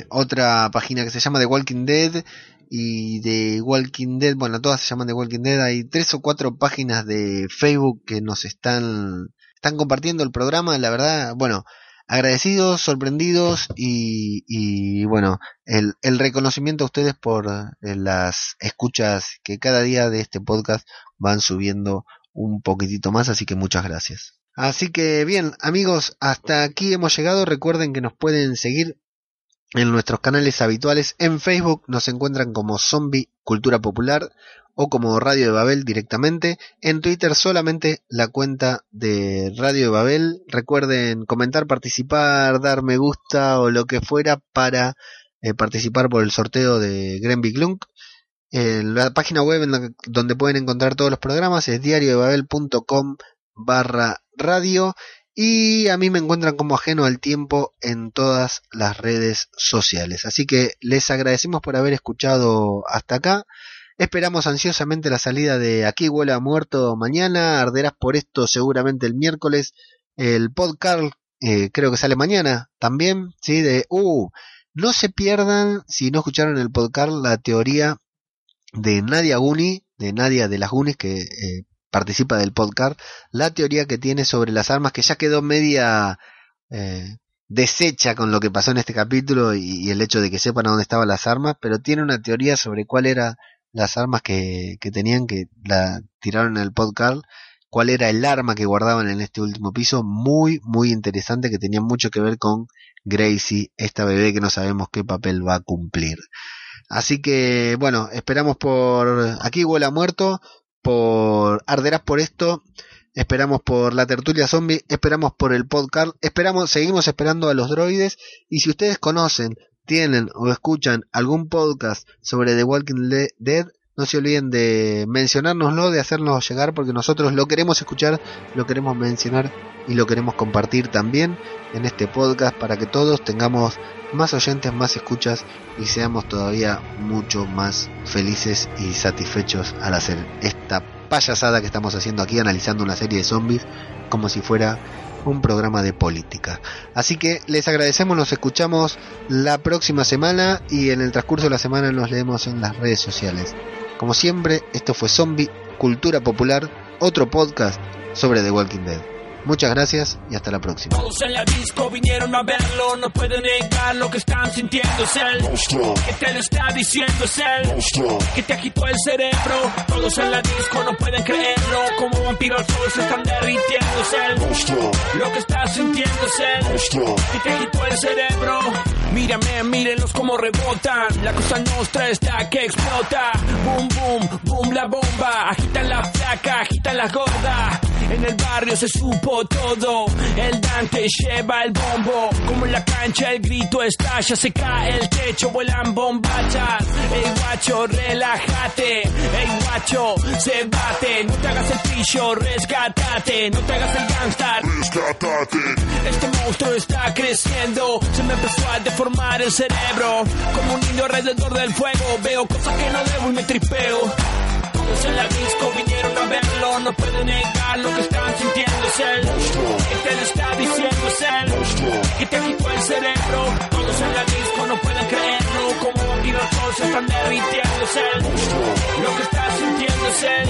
otra página que se llama The Walking Dead y de Walking Dead, bueno, todas se llaman The Walking Dead, hay tres o cuatro páginas de Facebook que nos están, están compartiendo el programa, la verdad, bueno, agradecidos, sorprendidos y, bueno, el, el, reconocimiento a ustedes por eh, las escuchas que cada día de este podcast van subiendo un poquitito más, así que muchas gracias. Así que bien, amigos, hasta aquí hemos llegado. Recuerden que nos pueden seguir en nuestros canales habituales. En Facebook nos encuentran como Zombie Cultura Popular o como Radio de Babel directamente. En Twitter solamente la cuenta de Radio de Babel. Recuerden comentar, participar, dar me gusta o lo que fuera para eh, participar por el sorteo de Grenby Glunk. la página web en donde pueden encontrar todos los programas es diariodebabel.com barra radio y a mí me encuentran como ajeno al tiempo en todas las redes sociales. Así que les agradecemos por haber escuchado hasta acá. Esperamos ansiosamente la salida de Aquí huele a muerto mañana. Arderás por esto seguramente el miércoles. El podcast eh, creo que sale mañana también. Sí, de. Uh, no se pierdan, si no escucharon el podcast, la teoría de Nadia Guni, de Nadia de las Gunis, que eh, participa del podcast, la teoría que tiene sobre las armas que ya quedó media eh, deshecha con lo que pasó en este capítulo y, el hecho de que sepan a dónde estaban las armas, pero tiene una teoría sobre cuál eran las armas que, que tenían, que la tiraron en el podcast, cuál era el arma que guardaban en este último piso, muy, muy interesante, que tenía mucho que ver con Gracie, esta bebé que no sabemos qué papel va a cumplir. Así que, bueno, esperamos por... Aquí huele a muerto, por Arderás por esto, esperamos por la tertulia zombie, esperamos por el podcast, esperamos, seguimos esperando a los droides y si ustedes conocen, tienen o escuchan algún podcast sobre The Walking Dead, no se olviden de mencionárnoslo, de hacernos llegar porque nosotros lo queremos escuchar, lo queremos mencionar y lo queremos compartir también en este podcast para que todos tengamos más oyentes, más escuchas y seamos todavía mucho más felices y satisfechos al hacer esta payasada que estamos haciendo aquí analizando una serie de zombies como si fuera un programa de política. Así que les agradecemos, nos escuchamos la próxima semana y en el transcurso de la semana nos leemos en las redes sociales. Como siempre, esto fue Zombie Cultura Popular, otro podcast sobre The Walking Dead. Muchas gracias y hasta la próxima. Todos en la disco vinieron a verlo, no pueden negar lo que están sintiendo, es él. Que te lo está diciendo, es él. Que te agitó el cerebro. Todos en la disco no pueden creerlo, como vampiros todos se están derritiendo, es él. Lo que estás sintiendo, es él. Que te agitó el cerebro. Mírame, mírenlos como rebotan. La cosa nuestra está que explota. Boom, boom, boom la bomba. Agitan la flaca, agitan la gorda. En el barrio se supo todo. El Dante lleva el bombo. Como en la cancha el grito estalla. Se cae el techo, vuelan bombachas. Ey guacho, relájate. Ey guacho, se bate. No te hagas el pillo, rescatate. No te hagas el gangster. Rescatate. Este monstruo está creciendo. Se me empezó a deformar el cerebro. Como un niño alrededor del fuego. Veo cosas que no debo y me tripeo. Todos en la disco vinieron a verlo. No pueden negar lo que están sintiendo. Es él. Que te lo está diciendo. Es él. Que te quitó el cerebro. Todos en la disco no pueden creerlo. Como vampiros todos están derritiendo. Es él. Lo que estás sintiendo es él.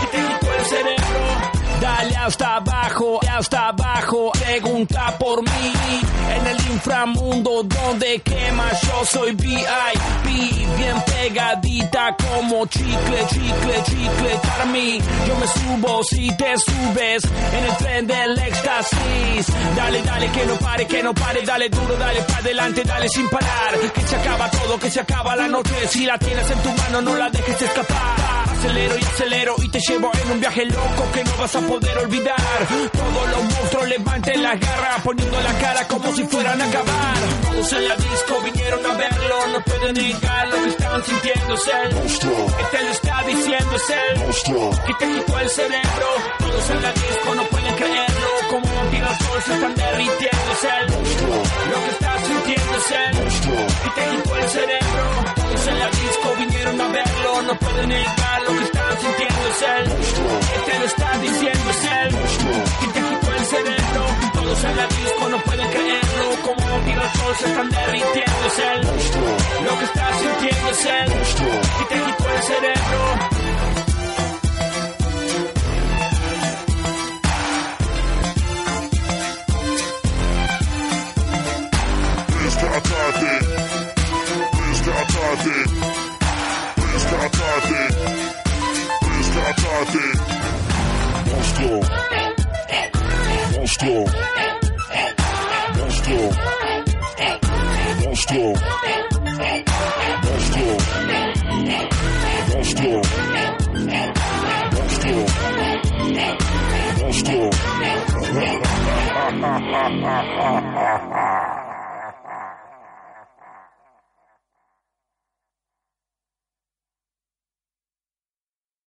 Que te quitó el cerebro. Dale hasta abajo, hasta abajo, pregunta por mí. En el inframundo donde quema, yo soy VIP, bien pegadita como chicle, chicle, chicle para mí. Yo me subo si te subes en el tren del éxtasis. Dale, dale, que no pare, que no pare, dale duro, dale para adelante, dale sin parar. Que se acaba todo, que se acaba la noche. Si la tienes en tu mano, no la dejes escapar. Acelero y acelero y te llevo en un viaje loco que no vas a poder olvidar. Todos los monstruos levanten las garras, poniendo la cara como si fueran a acabar. Todos en la disco vinieron a verlo, no pueden negar lo que están sintiendo. Es él, que te lo está diciendo, es él, que te quitó el cerebro. Todos en la disco no pueden creerlo, como vampiros todos se están derritiendo. Es él, lo que estás sintiendo es que te quitó el cerebro. En la disco vinieron a verlo, no pueden negar lo que están sintiendo. Es él, que te lo está diciendo, es él, que te quitó el cerebro. Todos en la disco no pueden creerlo, como todos se están derritiendo. Es él, lo que estás sintiendo es él, que te quitó el cerebro. Rescatate. Rescatate. Rescatate. Rescatate. Monstruo. Monstruo. Monstruo. Monstruo. Monstruo. Monstruo. Monstruo. [LAUGHS]